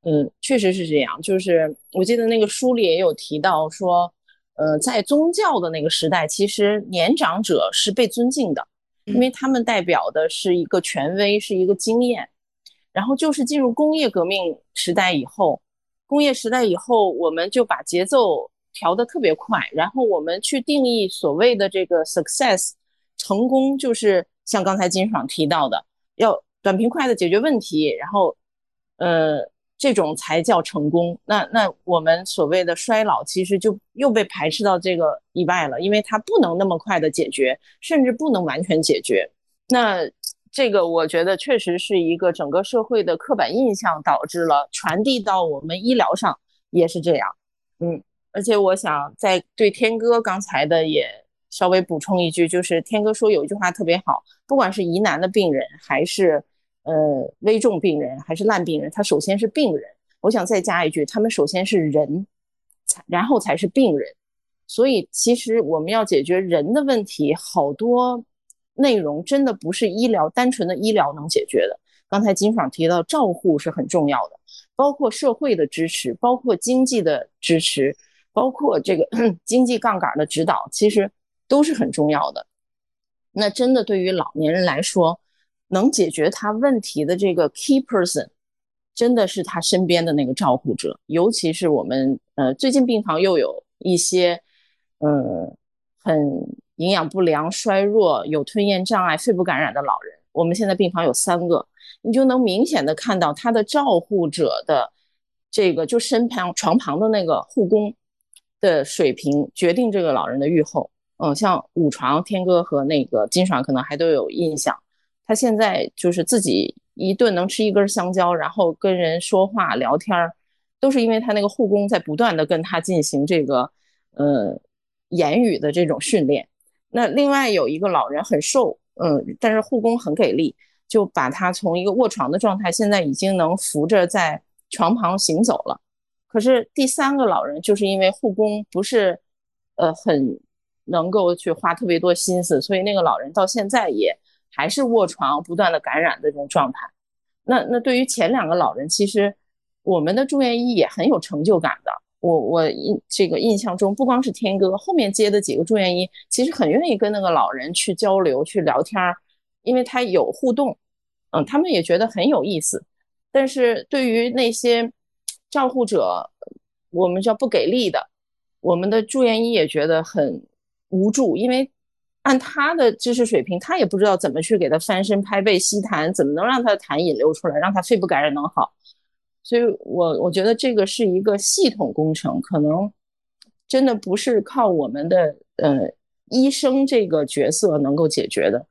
嗯，确实是这样。就是我记得那个书里也有提到说。呃，在宗教的那个时代，其实年长者是被尊敬的，因为他们代表的是一个权威，是一个经验。然后就是进入工业革命时代以后，工业时代以后，我们就把节奏调得特别快，然后我们去定义所谓的这个 success 成功，就是像刚才金爽提到的，要短平快的解决问题，然后，呃。这种才叫成功。那那我们所谓的衰老，其实就又被排斥到这个以外了，因为它不能那么快的解决，甚至不能完全解决。那这个我觉得确实是一个整个社会的刻板印象导致了，传递到我们医疗上也是这样。嗯，而且我想在对天哥刚才的也稍微补充一句，就是天哥说有一句话特别好，不管是疑难的病人还是。呃，危重病人还是烂病人，他首先是病人。我想再加一句，他们首先是人，然后才是病人。所以，其实我们要解决人的问题，好多内容真的不是医疗单纯的医疗能解决的。刚才金爽提到，照护是很重要的，包括社会的支持，包括经济的支持，包括这个 经济杠杆的指导，其实都是很重要的。那真的对于老年人来说，能解决他问题的这个 key person，真的是他身边的那个照护者。尤其是我们呃最近病房又有一些呃很营养不良、衰弱、有吞咽障碍、肺部感染的老人。我们现在病房有三个，你就能明显的看到他的照护者的这个就身旁床旁的那个护工的水平，决定这个老人的愈后。嗯，像五床天哥和那个金爽可能还都有印象。他现在就是自己一顿能吃一根香蕉，然后跟人说话聊天儿，都是因为他那个护工在不断的跟他进行这个呃言语的这种训练。那另外有一个老人很瘦，嗯，但是护工很给力，就把他从一个卧床的状态，现在已经能扶着在床旁行走了。可是第三个老人就是因为护工不是呃很能够去花特别多心思，所以那个老人到现在也。还是卧床不断的感染的这种状态，那那对于前两个老人，其实我们的住院医也很有成就感的。我我印这个印象中，不光是天哥，后面接的几个住院医，其实很愿意跟那个老人去交流、去聊天儿，因为他有互动，嗯，他们也觉得很有意思。但是对于那些照护者，我们叫不给力的，我们的住院医也觉得很无助，因为。按他的知识水平，他也不知道怎么去给他翻身、拍背、吸痰，怎么能让他的痰引流出来，让他肺部感染能好？所以，我我觉得这个是一个系统工程，可能真的不是靠我们的呃医生这个角色能够解决的。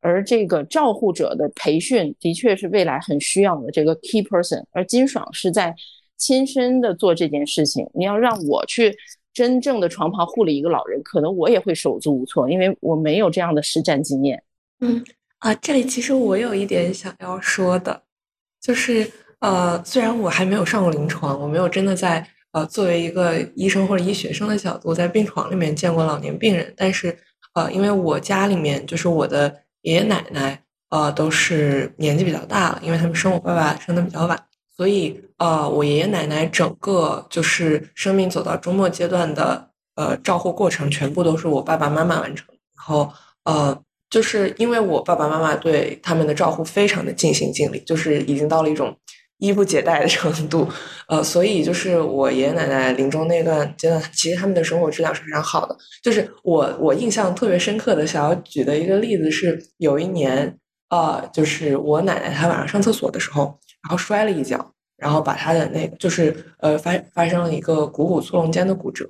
而这个照护者的培训，的确是未来很需要的这个 key person。而金爽是在亲身的做这件事情，你要让我去。真正的床旁护理一个老人，可能我也会手足无措，因为我没有这样的实战经验。嗯啊，这里其实我有一点想要说的，就是呃，虽然我还没有上过临床，我没有真的在呃作为一个医生或者医学生的角度在病床里面见过老年病人，但是呃，因为我家里面就是我的爷爷奶奶呃都是年纪比较大了，因为他们生我爸爸生的比较晚，所以呃我爷爷奶奶整个就是生命走到终末阶段的呃照护过程，全部都是我爸爸妈妈完成。然后呃就是因为我爸爸妈妈对他们的照护非常的尽心尽力，就是已经到了一种。衣不解带的程度，呃，所以就是我爷爷奶奶临终那段阶段，其实他们的生活质量是非常好的。就是我我印象特别深刻的，想要举的一个例子是，有一年，呃，就是我奶奶她晚上上厕所的时候，然后摔了一跤，然后把他的那个就是呃发发生了一个股骨粗隆间的骨折，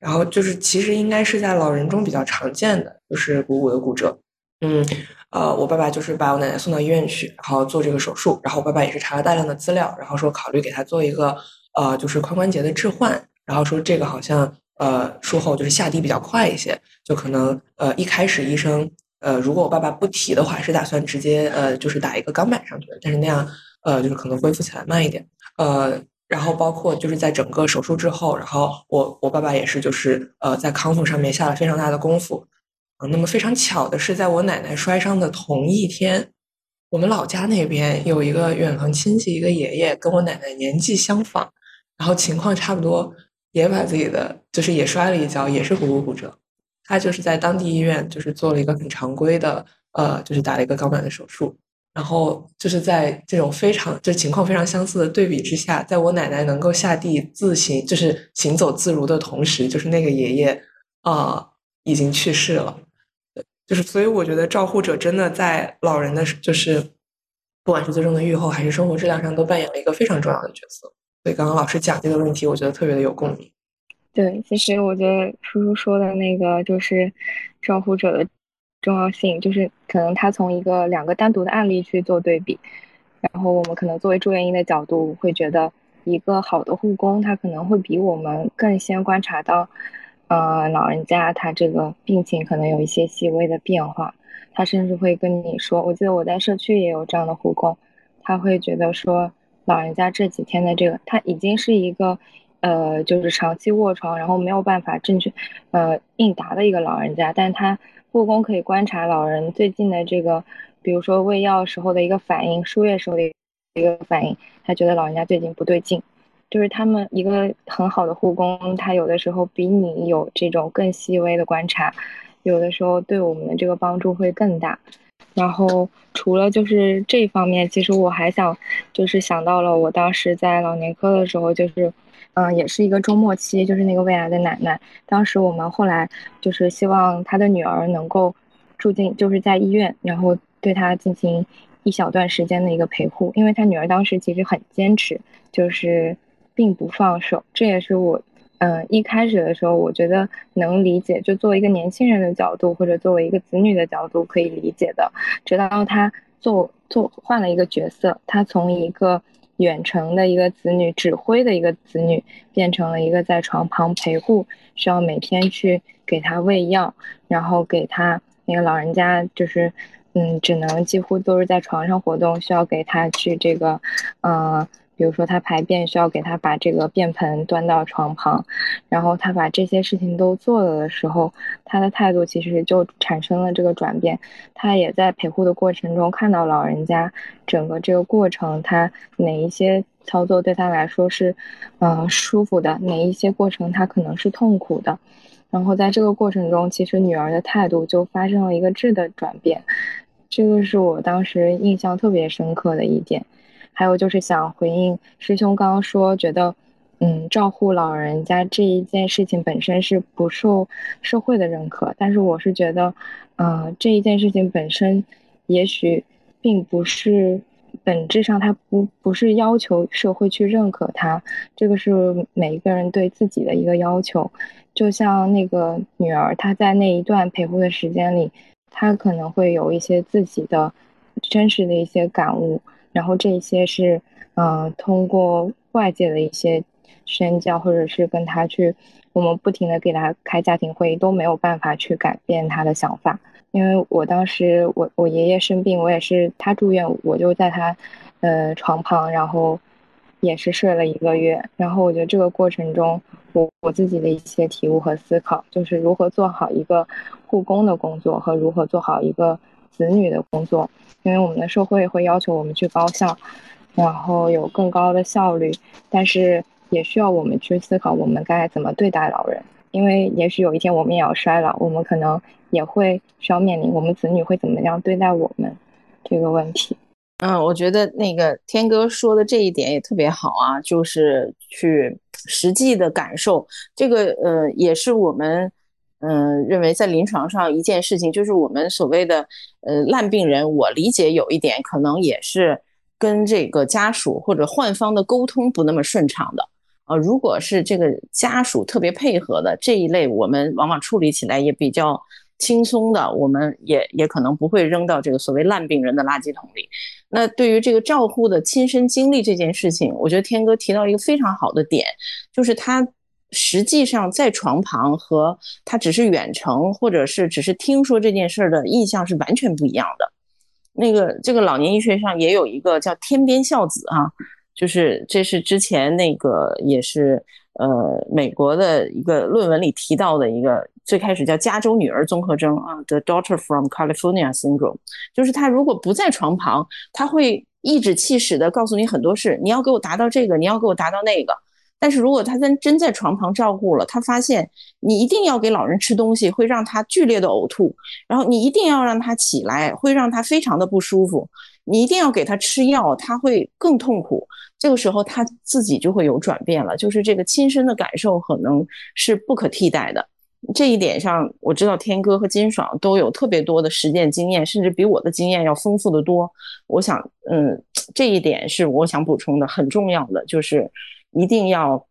然后就是其实应该是在老人中比较常见的，就是股骨的骨折，嗯。呃，我爸爸就是把我奶奶送到医院去，然后做这个手术。然后我爸爸也是查了大量的资料，然后说考虑给他做一个呃，就是髋关节的置换。然后说这个好像呃术后就是下地比较快一些，就可能呃一开始医生呃如果我爸爸不提的话，是打算直接呃就是打一个钢板上去的，但是那样呃就是可能恢复起来慢一点。呃，然后包括就是在整个手术之后，然后我我爸爸也是就是呃在康复上面下了非常大的功夫。那么非常巧的是，在我奶奶摔伤的同一天，我们老家那边有一个远房亲戚，一个爷爷跟我奶奶年纪相仿，然后情况差不多，也把自己的就是也摔了一跤，也是股骨骨折。他就是在当地医院就是做了一个很常规的，呃，就是打了一个钢板的手术。然后就是在这种非常就是情况非常相似的对比之下，在我奶奶能够下地自行就是行走自如的同时，就是那个爷爷啊已经去世了。就是，所以我觉得照护者真的在老人的，就是不管是最终的愈后还是生活质量上，都扮演了一个非常重要的角色。所以刚刚老师讲这个问题，我觉得特别的有共鸣。对，其实我觉得叔叔说的那个就是照护者的重要性，就是可能他从一个两个单独的案例去做对比，然后我们可能作为住院医的角度会觉得，一个好的护工他可能会比我们更先观察到。呃，老人家他这个病情可能有一些细微的变化，他甚至会跟你说，我记得我在社区也有这样的护工，他会觉得说，老人家这几天的这个，他已经是一个，呃，就是长期卧床，然后没有办法正确，呃，应答的一个老人家，但他护工可以观察老人最近的这个，比如说喂药时候的一个反应，输液时候的一个反应，他觉得老人家最近不对劲。就是他们一个很好的护工，他有的时候比你有这种更细微的观察，有的时候对我们的这个帮助会更大。然后除了就是这方面，其实我还想就是想到了我当时在老年科的时候，就是嗯，也是一个周末期，就是那个胃癌的奶奶。当时我们后来就是希望她的女儿能够住进，就是在医院，然后对她进行一小段时间的一个陪护，因为她女儿当时其实很坚持，就是。并不放手，这也是我，嗯，一开始的时候，我觉得能理解，就作为一个年轻人的角度，或者作为一个子女的角度可以理解的。直到他做做换了一个角色，他从一个远程的一个子女指挥的一个子女，变成了一个在床旁陪护，需要每天去给他喂药，然后给他那个老人家就是，嗯，只能几乎都是在床上活动，需要给他去这个，嗯。比如说他排便需要给他把这个便盆端到床旁，然后他把这些事情都做了的时候，他的态度其实就产生了这个转变。他也在陪护的过程中看到老人家整个这个过程，他哪一些操作对他来说是，嗯舒服的，哪一些过程他可能是痛苦的。然后在这个过程中，其实女儿的态度就发生了一个质的转变，这个是我当时印象特别深刻的一点。还有就是想回应师兄刚刚说，觉得，嗯，照护老人家这一件事情本身是不受社会的认可，但是我是觉得，呃，这一件事情本身，也许并不是本质上它不不是要求社会去认可它，这个是每一个人对自己的一个要求。就像那个女儿，她在那一段陪护的时间里，她可能会有一些自己的真实的一些感悟。然后这些是，嗯，通过外界的一些宣教，或者是跟他去，我们不停的给他开家庭会议，都没有办法去改变他的想法。因为我当时我我爷爷生病，我也是他住院，我就在他，呃床旁，然后也是睡了一个月。然后我觉得这个过程中，我我自己的一些体悟和思考，就是如何做好一个护工的工作，和如何做好一个子女的工作，因为我们的社会会要求我们去高效，然后有更高的效率，但是也需要我们去思考我们该怎么对待老人，因为也许有一天我们也要衰老，我们可能也会需要面临我们子女会怎么样对待我们这个问题。嗯，我觉得那个天哥说的这一点也特别好啊，就是去实际的感受这个，呃，也是我们，嗯，认为在临床上一件事情，就是我们所谓的，呃，烂病人，我理解有一点可能也是跟这个家属或者患方的沟通不那么顺畅的，啊，如果是这个家属特别配合的这一类，我们往往处理起来也比较。轻松的，我们也也可能不会扔到这个所谓烂病人的垃圾桶里。那对于这个照护的亲身经历这件事情，我觉得天哥提到一个非常好的点，就是他实际上在床旁和他只是远程或者是只是听说这件事的印象是完全不一样的。那个这个老年医学上也有一个叫天边孝子啊，就是这是之前那个也是。呃，美国的一个论文里提到的一个，最开始叫加州女儿综合征啊，The Daughter from California Syndrome，就是他如果不在床旁，他会颐指气使的告诉你很多事，你要给我达到这个，你要给我达到那个。但是如果他在真在床旁照顾了，他发现你一定要给老人吃东西，会让他剧烈的呕吐，然后你一定要让他起来，会让他非常的不舒服，你一定要给他吃药，他会更痛苦。这个时候他自己就会有转变了，就是这个亲身的感受可能是不可替代的。这一点上，我知道天哥和金爽都有特别多的实践经验，甚至比我的经验要丰富的多。我想，嗯，这一点是我想补充的，很重要的就是一定要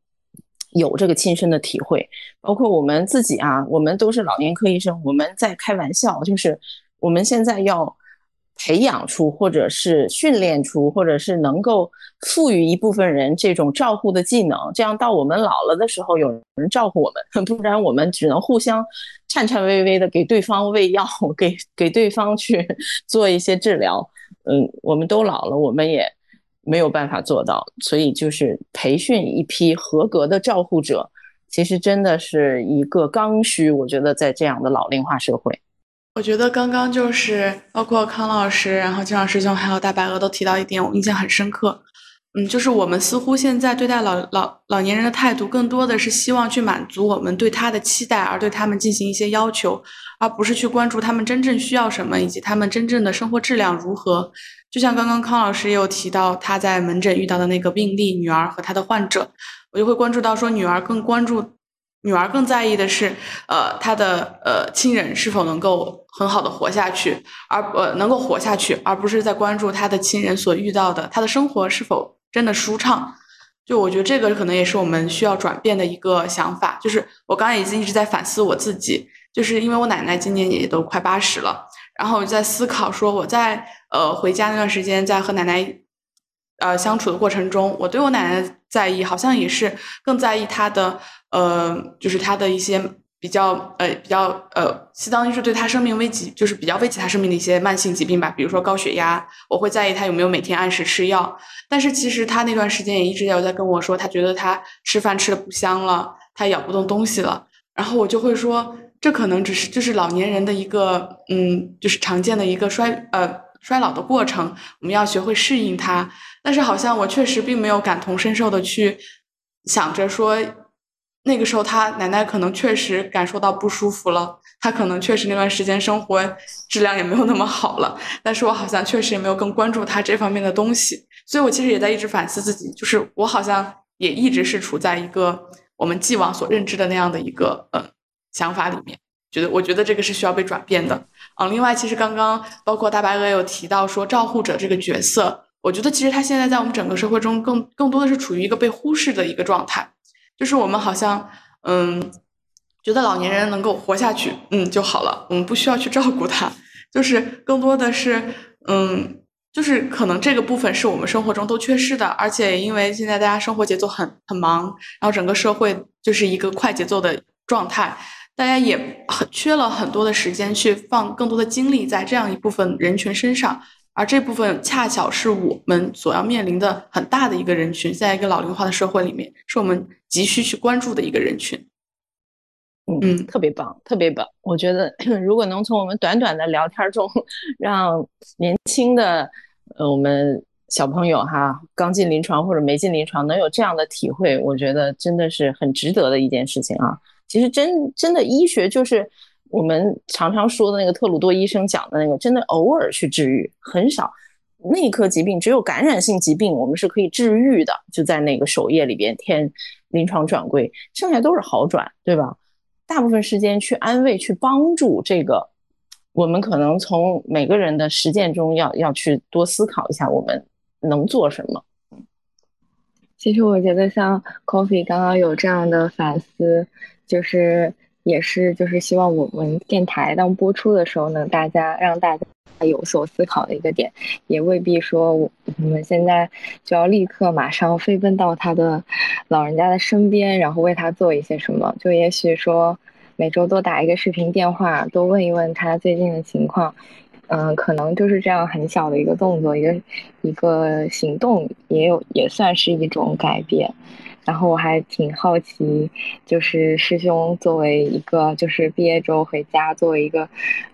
有这个亲身的体会。包括我们自己啊，我们都是老年科医生，我们在开玩笑，就是我们现在要。培养出，或者是训练出，或者是能够赋予一部分人这种照护的技能，这样到我们老了的时候有人照顾我们，不然我们只能互相颤颤巍巍的给对方喂药，给给对方去 做一些治疗。嗯，我们都老了，我们也没有办法做到，所以就是培训一批合格的照护者，其实真的是一个刚需。我觉得在这样的老龄化社会。我觉得刚刚就是包括康老师，然后金老师兄还有大白鹅都提到一点，我印象很深刻。嗯，就是我们似乎现在对待老老老年人的态度，更多的是希望去满足我们对他的期待，而对他们进行一些要求，而不是去关注他们真正需要什么，以及他们真正的生活质量如何。就像刚刚康老师也有提到他在门诊遇到的那个病例女儿和他的患者，我就会关注到说女儿更关注。女儿更在意的是，呃，她的呃亲人是否能够很好的活下去，而呃能够活下去，而不是在关注她的亲人所遇到的，她的生活是否真的舒畅。就我觉得这个可能也是我们需要转变的一个想法。就是我刚才已经一直在反思我自己，就是因为我奶奶今年也都快八十了，然后我就在思考说我在呃回家那段时间，在和奶奶。呃，相处的过程中，我对我奶奶在意，好像也是更在意她的，呃，就是她的一些比较，呃，比较，呃，相当于是对他生命危及，就是比较危及他生命的一些慢性疾病吧，比如说高血压，我会在意他有没有每天按时吃药。但是其实他那段时间也一直有在跟我说，他觉得他吃饭吃的不香了，他咬不动东西了。然后我就会说，这可能只是就是老年人的一个，嗯，就是常见的一个衰，呃。衰老的过程，我们要学会适应它。但是好像我确实并没有感同身受的去想着说，那个时候他奶奶可能确实感受到不舒服了，他可能确实那段时间生活质量也没有那么好了。但是我好像确实也没有更关注他这方面的东西，所以我其实也在一直反思自己，就是我好像也一直是处在一个我们既往所认知的那样的一个呃想法里面。觉得我觉得这个是需要被转变的，嗯，另外其实刚刚包括大白鹅有提到说照护者这个角色，我觉得其实他现在在我们整个社会中更更多的是处于一个被忽视的一个状态，就是我们好像嗯觉得老年人能够活下去，嗯就好了，我们不需要去照顾他，就是更多的是嗯就是可能这个部分是我们生活中都缺失的，而且因为现在大家生活节奏很很忙，然后整个社会就是一个快节奏的状态。大家也很缺了很多的时间去放更多的精力在这样一部分人群身上，而这部分恰巧是我们所要面临的很大的一个人群，在一个老龄化的社会里面，是我们急需去关注的一个人群。嗯，嗯，特别棒，特别棒。我觉得 如果能从我们短短的聊天中，让年轻的呃我们小朋友哈，刚进临床或者没进临床，能有这样的体会，我觉得真的是很值得的一件事情啊。其实真真的医学就是我们常常说的那个特鲁多医生讲的那个，真的偶尔去治愈，很少。内科疾病只有感染性疾病我们是可以治愈的，就在那个首页里边填临床转归，剩下都是好转，对吧？大部分时间去安慰、去帮助这个，我们可能从每个人的实践中要要去多思考一下，我们能做什么。其实我觉得像 Coffee 刚刚有这样的反思，就是也是就是希望我们电台当播出的时候呢，大家让大家。有所思考的一个点，也未必说我们现在就要立刻马上飞奔到他的老人家的身边，然后为他做一些什么。就也许说每周多打一个视频电话，多问一问他最近的情况，嗯，可能就是这样很小的一个动作，一个一个行动，也有也算是一种改变。然后我还挺好奇，就是师兄作为一个就是毕业之后回家作为一个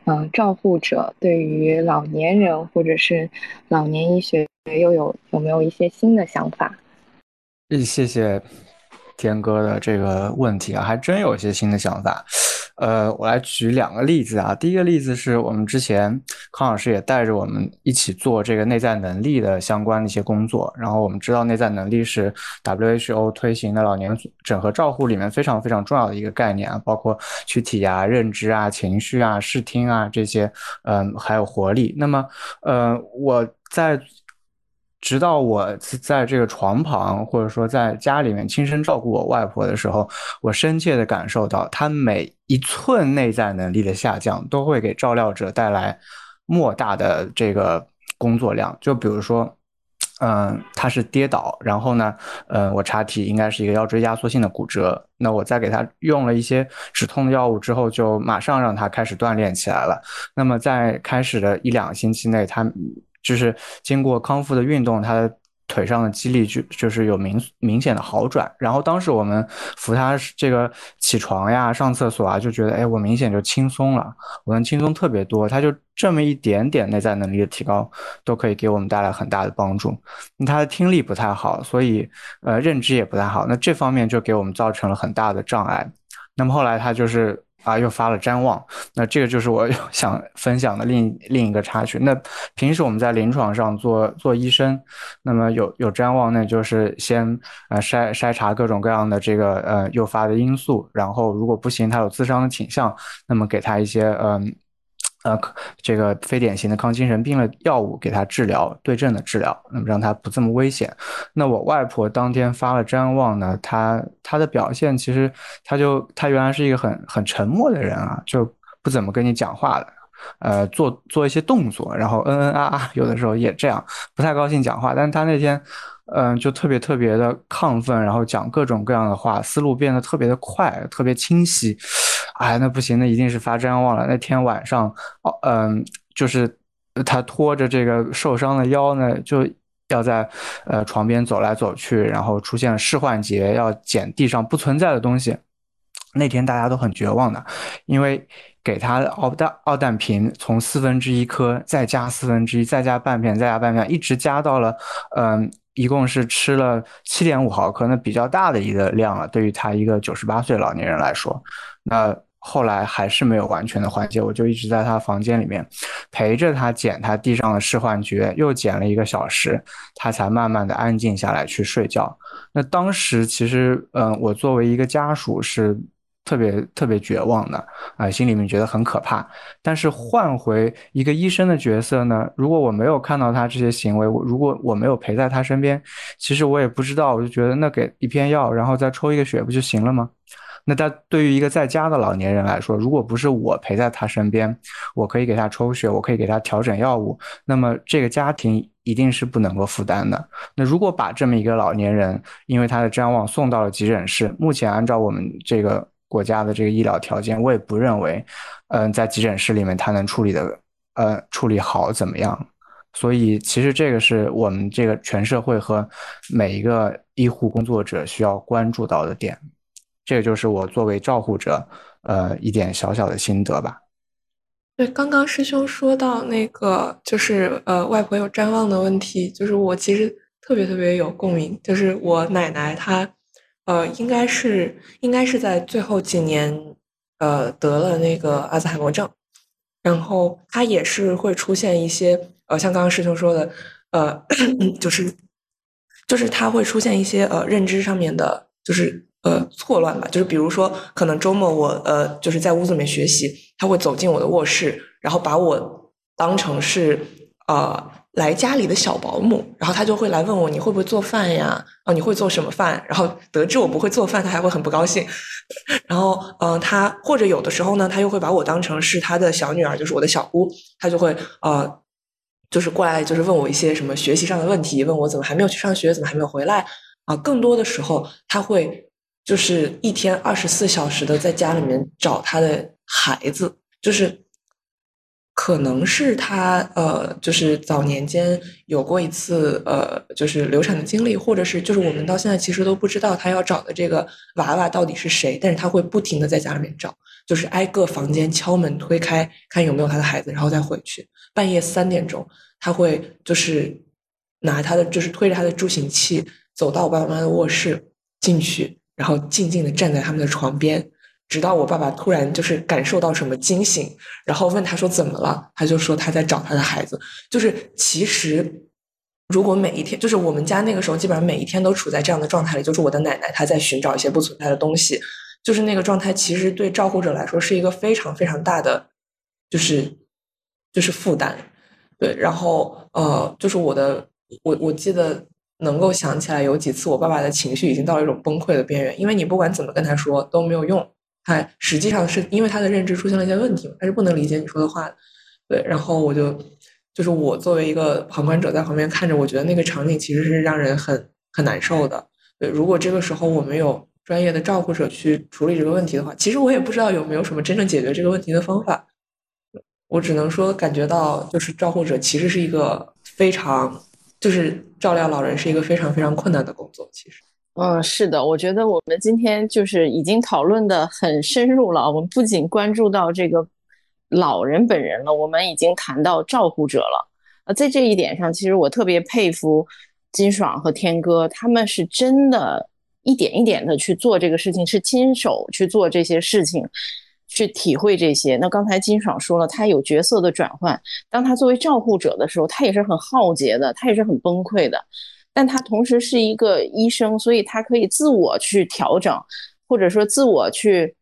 嗯照护者，对于老年人或者是老年医学又有有没有一些新的想法？谢谢天哥的这个问题啊，还真有一些新的想法。呃，我来举两个例子啊。第一个例子是我们之前康老师也带着我们一起做这个内在能力的相关的一些工作。然后我们知道内在能力是 WHO 推行的老年整合照护里面非常非常重要的一个概念啊，包括躯体啊、认知啊、情绪啊、视听啊这些，嗯，还有活力。那么，呃，我在。直到我在这个床旁，或者说在家里面亲身照顾我外婆的时候，我深切的感受到，她每一寸内在能力的下降，都会给照料者带来莫大的这个工作量。就比如说，嗯，她是跌倒，然后呢，嗯，我查体应该是一个腰椎压缩性的骨折。那我在给她用了一些止痛的药物之后，就马上让她开始锻炼起来了。那么在开始的一两个星期内，她。就是经过康复的运动，他的腿上的肌力就就是有明明显的好转。然后当时我们扶他这个起床呀、上厕所啊，就觉得哎，我明显就轻松了，我能轻松特别多。他就这么一点点内在能力的提高，都可以给我们带来很大的帮助。他的听力不太好，所以呃认知也不太好，那这方面就给我们造成了很大的障碍。那么后来他就是。啊，又发了瞻望，那这个就是我 想分享的另另一个插曲。那平时我们在临床上做做医生，那么有有瞻望，那就是先呃筛筛查各种各样的这个呃诱发的因素，然后如果不行，他有自伤的倾向，那么给他一些嗯。呃，这个非典型的抗精神病的药物给他治疗，对症的治疗，那么让他不这么危险。那我外婆当天发了瞻望呢，她她的表现其实，她就她原来是一个很很沉默的人啊，就不怎么跟你讲话的，呃，做做一些动作，然后嗯嗯啊啊，有的时候也这样，不太高兴讲话。但是她那天，嗯，就特别特别的亢奋，然后讲各种各样的话，思路变得特别的快，特别清晰。哎，那不行，那一定是发瞻望了。那天晚上，哦，嗯，就是他拖着这个受伤的腰呢，就要在呃床边走来走去，然后出现了视幻觉，要捡地上不存在的东西。那天大家都很绝望的，因为给他的奥氮奥氮平从四分之一颗，再加四分之一，再加半片，再加半片，一直加到了，嗯，一共是吃了七点五毫克，那比较大的一个量了。对于他一个九十八岁老年人来说。那后来还是没有完全的缓解，我就一直在他房间里面陪着他捡他地上的视幻觉，又捡了一个小时，他才慢慢的安静下来去睡觉。那当时其实，嗯，我作为一个家属是特别特别绝望的啊，心里面觉得很可怕。但是换回一个医生的角色呢，如果我没有看到他这些行为，我如果我没有陪在他身边，其实我也不知道，我就觉得那给一片药，然后再抽一个血不就行了吗？那他对于一个在家的老年人来说，如果不是我陪在他身边，我可以给他抽血，我可以给他调整药物，那么这个家庭一定是不能够负担的。那如果把这么一个老年人，因为他的瞻望送到了急诊室，目前按照我们这个国家的这个医疗条件，我也不认为，嗯，在急诊室里面他能处理的，呃，处理好怎么样？所以其实这个是我们这个全社会和每一个医护工作者需要关注到的点。这个就是我作为照护者，呃，一点小小的心得吧。对，刚刚师兄说到那个，就是呃，外婆有瞻望的问题，就是我其实特别特别有共鸣。就是我奶奶她，呃，应该是应该是在最后几年，呃，得了那个阿兹海默症，然后她也是会出现一些，呃，像刚刚师兄说的，呃，就是就是她会出现一些呃认知上面的，就是。呃，错乱吧，就是比如说，可能周末我呃就是在屋子里面学习，他会走进我的卧室，然后把我当成是呃来家里的小保姆，然后他就会来问我你会不会做饭呀？哦，你会做什么饭？然后得知我不会做饭，他还会很不高兴。然后嗯，他或者有的时候呢，他又会把我当成是他的小女儿，就是我的小姑，他就会呃就是过来就是问我一些什么学习上的问题，问我怎么还没有去上学，怎么还没有回来啊？更多的时候他会。就是一天二十四小时的在家里面找他的孩子，就是可能是他呃，就是早年间有过一次呃，就是流产的经历，或者是就是我们到现在其实都不知道他要找的这个娃娃到底是谁，但是他会不停的在家里面找，就是挨个房间敲门推开，看有没有他的孩子，然后再回去。半夜三点钟，他会就是拿他的就是推着他的助行器走到我爸爸妈妈的卧室进去。然后静静的站在他们的床边，直到我爸爸突然就是感受到什么惊醒，然后问他说怎么了，他就说他在找他的孩子。就是其实，如果每一天，就是我们家那个时候基本上每一天都处在这样的状态里，就是我的奶奶她在寻找一些不存在的东西，就是那个状态，其实对照顾者来说是一个非常非常大的，就是就是负担。对，然后呃，就是我的，我我记得。能够想起来有几次，我爸爸的情绪已经到了一种崩溃的边缘，因为你不管怎么跟他说都没有用，他实际上是因为他的认知出现了一些问题，他是不能理解你说的话的。对，然后我就就是我作为一个旁观者在旁边看着，我觉得那个场景其实是让人很很难受的。对，如果这个时候我们有专业的照顾者去处理这个问题的话，其实我也不知道有没有什么真正解决这个问题的方法。我只能说感觉到，就是照顾者其实是一个非常。就是照料老人是一个非常非常困难的工作，其实。嗯，是的，我觉得我们今天就是已经讨论的很深入了。我们不仅关注到这个老人本人了，我们已经谈到照顾者了。呃，在这一点上，其实我特别佩服金爽和天哥，他们是真的一点一点的去做这个事情，是亲手去做这些事情。去体会这些。那刚才金爽说了，他有角色的转换。当他作为照护者的时候，他也是很浩劫的，他也是很崩溃的。但他同时是一个医生，所以他可以自我去调整，或者说自我去，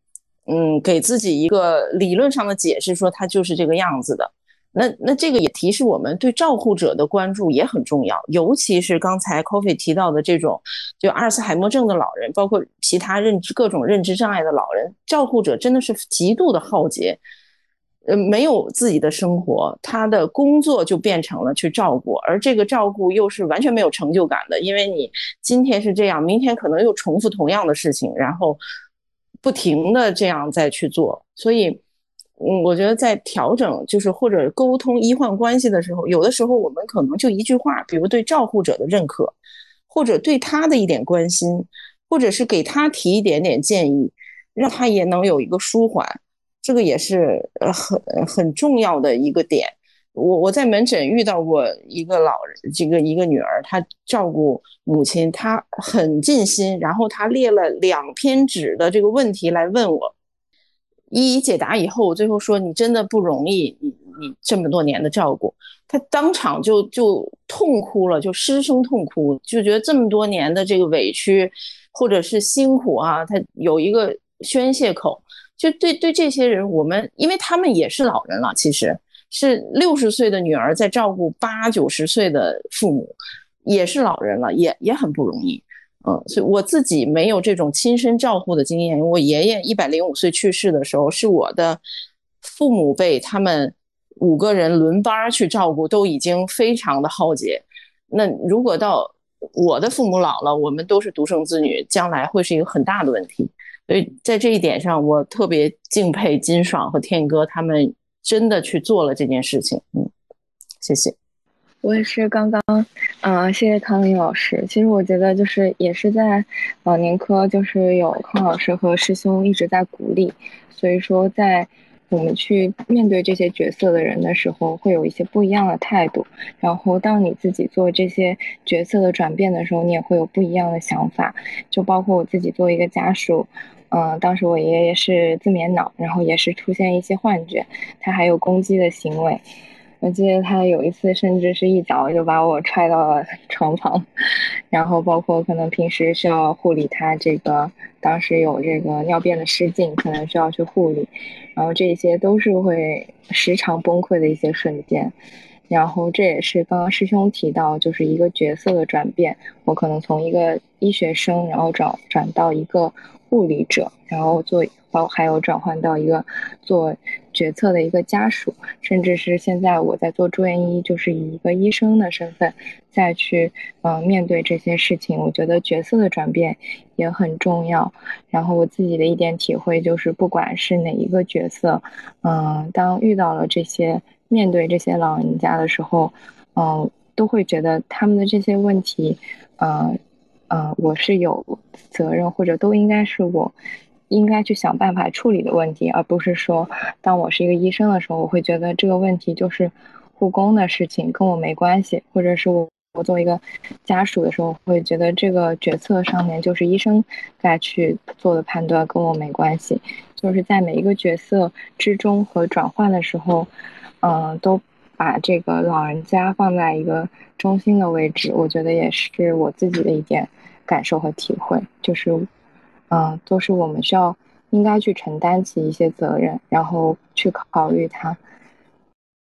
嗯，给自己一个理论上的解释，说他就是这个样子的。那那这个也提示我们，对照护者的关注也很重要，尤其是刚才 Coffee 提到的这种，就阿尔茨海默症的老人，包括其他认知各种认知障碍的老人，照护者真的是极度的耗竭，呃，没有自己的生活，他的工作就变成了去照顾，而这个照顾又是完全没有成就感的，因为你今天是这样，明天可能又重复同样的事情，然后不停的这样再去做，所以。嗯，我觉得在调整就是或者沟通医患关系的时候，有的时候我们可能就一句话，比如对照护者的认可，或者对他的一点关心，或者是给他提一点点建议，让他也能有一个舒缓，这个也是很很重要的一个点。我我在门诊遇到过一个老人，这个一个女儿，她照顾母亲，她很尽心，然后她列了两篇纸的这个问题来问我。一一解答以后，我最后说你真的不容易，你你这么多年的照顾，他当场就就痛哭了，就失声痛哭，就觉得这么多年的这个委屈或者是辛苦啊，他有一个宣泄口。就对对这些人，我们因为他们也是老人了，其实是六十岁的女儿在照顾八九十岁的父母，也是老人了，也也很不容易。嗯，所以我自己没有这种亲身照护的经验。我爷爷一百零五岁去世的时候，是我的父母辈他们五个人轮班去照顾，都已经非常的耗竭。那如果到我的父母老了，我们都是独生子女，将来会是一个很大的问题。所以在这一点上，我特别敬佩金爽和天哥他们真的去做了这件事情。嗯，谢谢。我也是刚刚，嗯，谢谢康林老师。其实我觉得就是也是在老年科，就是有康老师和师兄一直在鼓励，所以说在我们去面对这些角色的人的时候，会有一些不一样的态度。然后当你自己做这些角色的转变的时候，你也会有不一样的想法。就包括我自己作为一个家属，嗯，当时我爷爷是自眠脑，然后也是出现一些幻觉，他还有攻击的行为。我记得他有一次，甚至是一脚就把我踹到了 床旁，然后包括可能平时需要护理他这个，当时有这个尿便的失禁，可能需要去护理，然后这些都是会时常崩溃的一些瞬间，然后这也是刚刚师兄提到，就是一个角色的转变，我可能从一个医学生，然后转转到一个护理者，然后做。包还有转换到一个做决策的一个家属，甚至是现在我在做住院医，就是以一个医生的身份再去呃面对这些事情。我觉得角色的转变也很重要。然后我自己的一点体会就是，不管是哪一个角色，嗯，当遇到了这些面对这些老人家的时候，嗯，都会觉得他们的这些问题，呃呃，我是有责任，或者都应该是我。应该去想办法处理的问题，而不是说，当我是一个医生的时候，我会觉得这个问题就是护工的事情，跟我没关系；或者是我我作为一个家属的时候，会觉得这个决策上面就是医生该去做的判断，跟我没关系。就是在每一个角色之中和转换的时候，嗯，都把这个老人家放在一个中心的位置，我觉得也是我自己的一点感受和体会，就是。嗯，都是我们需要应该去承担起一些责任，然后去考虑它。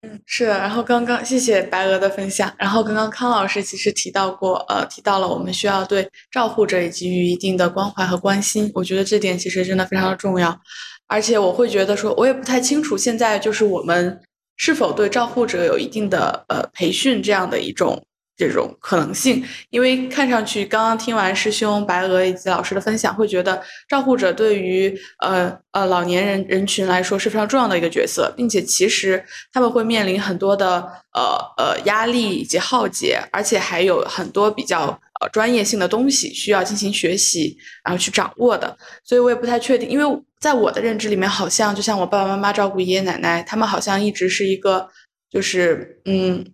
嗯，是的。然后刚刚谢谢白鹅的分享。然后刚刚康老师其实提到过，呃，提到了我们需要对照护者给予一定的关怀和关心。我觉得这点其实真的非常的重要。而且我会觉得说，我也不太清楚现在就是我们是否对照护者有一定的呃培训这样的一种。这种可能性，因为看上去刚刚听完师兄白鹅以及老师的分享，会觉得照护者对于呃呃老年人人群来说是非常重要的一个角色，并且其实他们会面临很多的呃呃压力以及浩劫，而且还有很多比较呃专业性的东西需要进行学习，然后去掌握的。所以我也不太确定，因为在我的认知里面，好像就像我爸爸妈妈照顾爷爷奶奶，他们好像一直是一个就是嗯。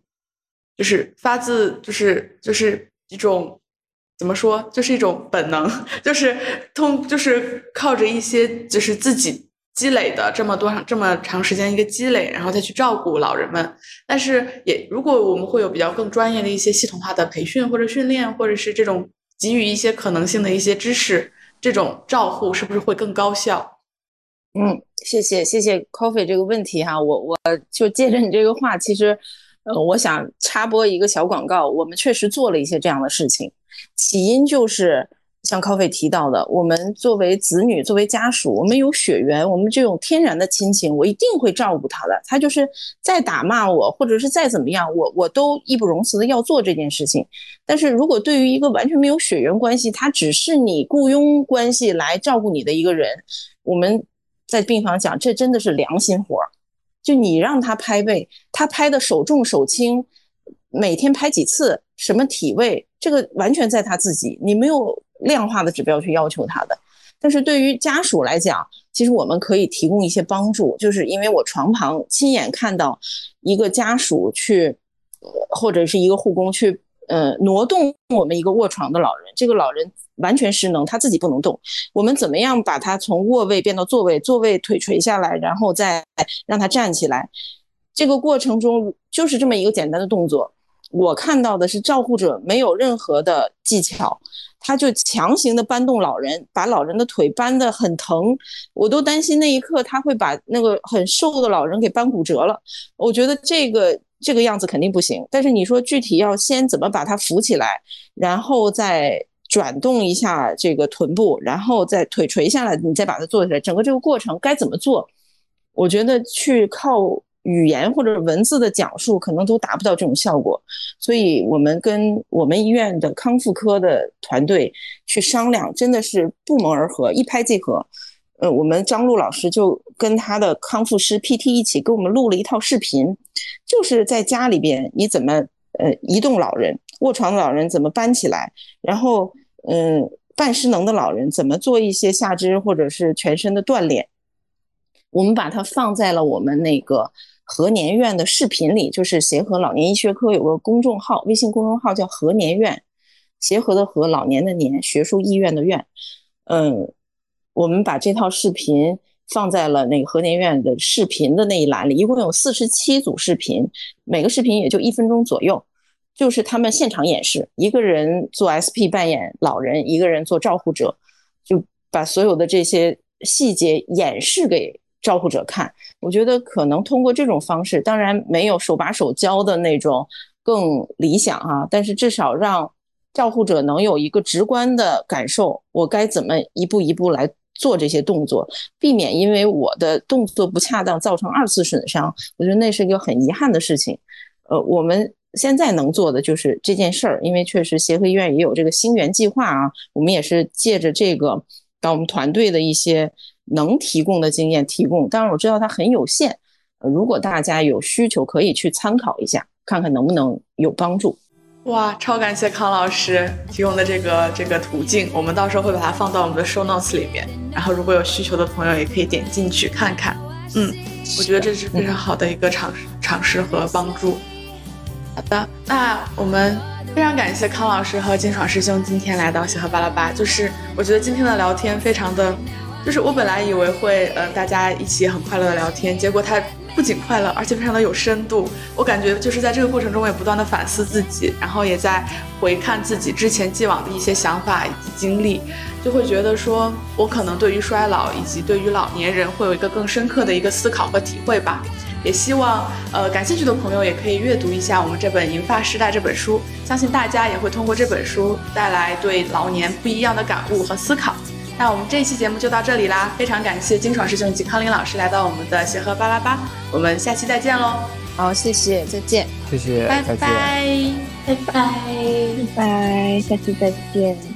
就是发自，就是就是一种怎么说，就是一种本能，就是通，就是靠着一些就是自己积累的这么多长这么长时间一个积累，然后再去照顾老人们。但是也如果我们会有比较更专业的一些系统化的培训或者训练，或者是这种给予一些可能性的一些知识，这种照护是不是会更高效？嗯，谢谢谢谢 Coffee 这个问题哈，我我就接着你这个话，其实。呃，我想插播一个小广告，我们确实做了一些这样的事情，起因就是像 Coffee 提到的，我们作为子女，作为家属，我们有血缘，我们这种天然的亲情，我一定会照顾他的。他就是再打骂我，或者是再怎么样，我我都义不容辞的要做这件事情。但是如果对于一个完全没有血缘关系，他只是你雇佣关系来照顾你的一个人，我们在病房讲，这真的是良心活儿。就你让他拍背，他拍的手重手轻，每天拍几次，什么体位，这个完全在他自己，你没有量化的指标去要求他的。但是对于家属来讲，其实我们可以提供一些帮助，就是因为我床旁亲眼看到一个家属去，或者是一个护工去，呃，挪动我们一个卧床的老人，这个老人。完全失能，他自己不能动。我们怎么样把他从卧位变到座位？座位腿垂下来，然后再让他站起来。这个过程中就是这么一个简单的动作。我看到的是照护者没有任何的技巧，他就强行的搬动老人，把老人的腿搬得很疼。我都担心那一刻他会把那个很瘦的老人给搬骨折了。我觉得这个这个样子肯定不行。但是你说具体要先怎么把它扶起来，然后再。转动一下这个臀部，然后再腿垂下来，你再把它做起来。整个这个过程该怎么做？我觉得去靠语言或者文字的讲述，可能都达不到这种效果。所以我们跟我们医院的康复科的团队去商量，真的是不谋而合，一拍即合。呃，我们张璐老师就跟他的康复师 PT 一起给我们录了一套视频，就是在家里边你怎么。呃，移动老人、卧床的老人怎么搬起来，然后嗯，半失能的老人怎么做一些下肢或者是全身的锻炼。我们把它放在了我们那个和年院的视频里，就是协和老年医学科有个公众号，微信公众号叫和年院，协和的和，老年的年，学术医院的院。嗯，我们把这套视频放在了那个和年院的视频的那一栏里，一共有四十七组视频，每个视频也就一分钟左右，就是他们现场演示，一个人做 SP 扮演老人，一个人做照护者，就把所有的这些细节演示给。照护者看，我觉得可能通过这种方式，当然没有手把手教的那种更理想啊，但是至少让照护者能有一个直观的感受，我该怎么一步一步来做这些动作，避免因为我的动作不恰当造成二次损伤。我觉得那是一个很遗憾的事情。呃，我们现在能做的就是这件事儿，因为确实协和医院也有这个星源计划啊，我们也是借着这个，把我们团队的一些。能提供的经验提供，当然我知道它很有限。呃如果大家有需求，可以去参考一下，看看能不能有帮助。哇，超感谢康老师提供的这个这个途径，我们到时候会把它放到我们的 show notes 里面。然后如果有需求的朋友，也可以点进去看看。嗯，我觉得这是非常好的一个尝尝试和帮助。好的，那我们非常感谢康老师和金爽师兄今天来到协和巴拉巴。就是我觉得今天的聊天非常的。就是我本来以为会，呃，大家一起很快乐的聊天，结果它不仅快乐，而且非常的有深度。我感觉就是在这个过程中，我也不断的反思自己，然后也在回看自己之前既往的一些想法以及经历，就会觉得说，我可能对于衰老以及对于老年人会有一个更深刻的一个思考和体会吧。也希望，呃，感兴趣的朋友也可以阅读一下我们这本《银发时代》这本书，相信大家也会通过这本书带来对老年不一样的感悟和思考。那我们这一期节目就到这里啦，非常感谢金爽师兄以及康林老师来到我们的协和巴拉巴，我们下期再见喽！好，谢谢，再见，谢谢，拜拜，拜拜，拜拜，下期再见。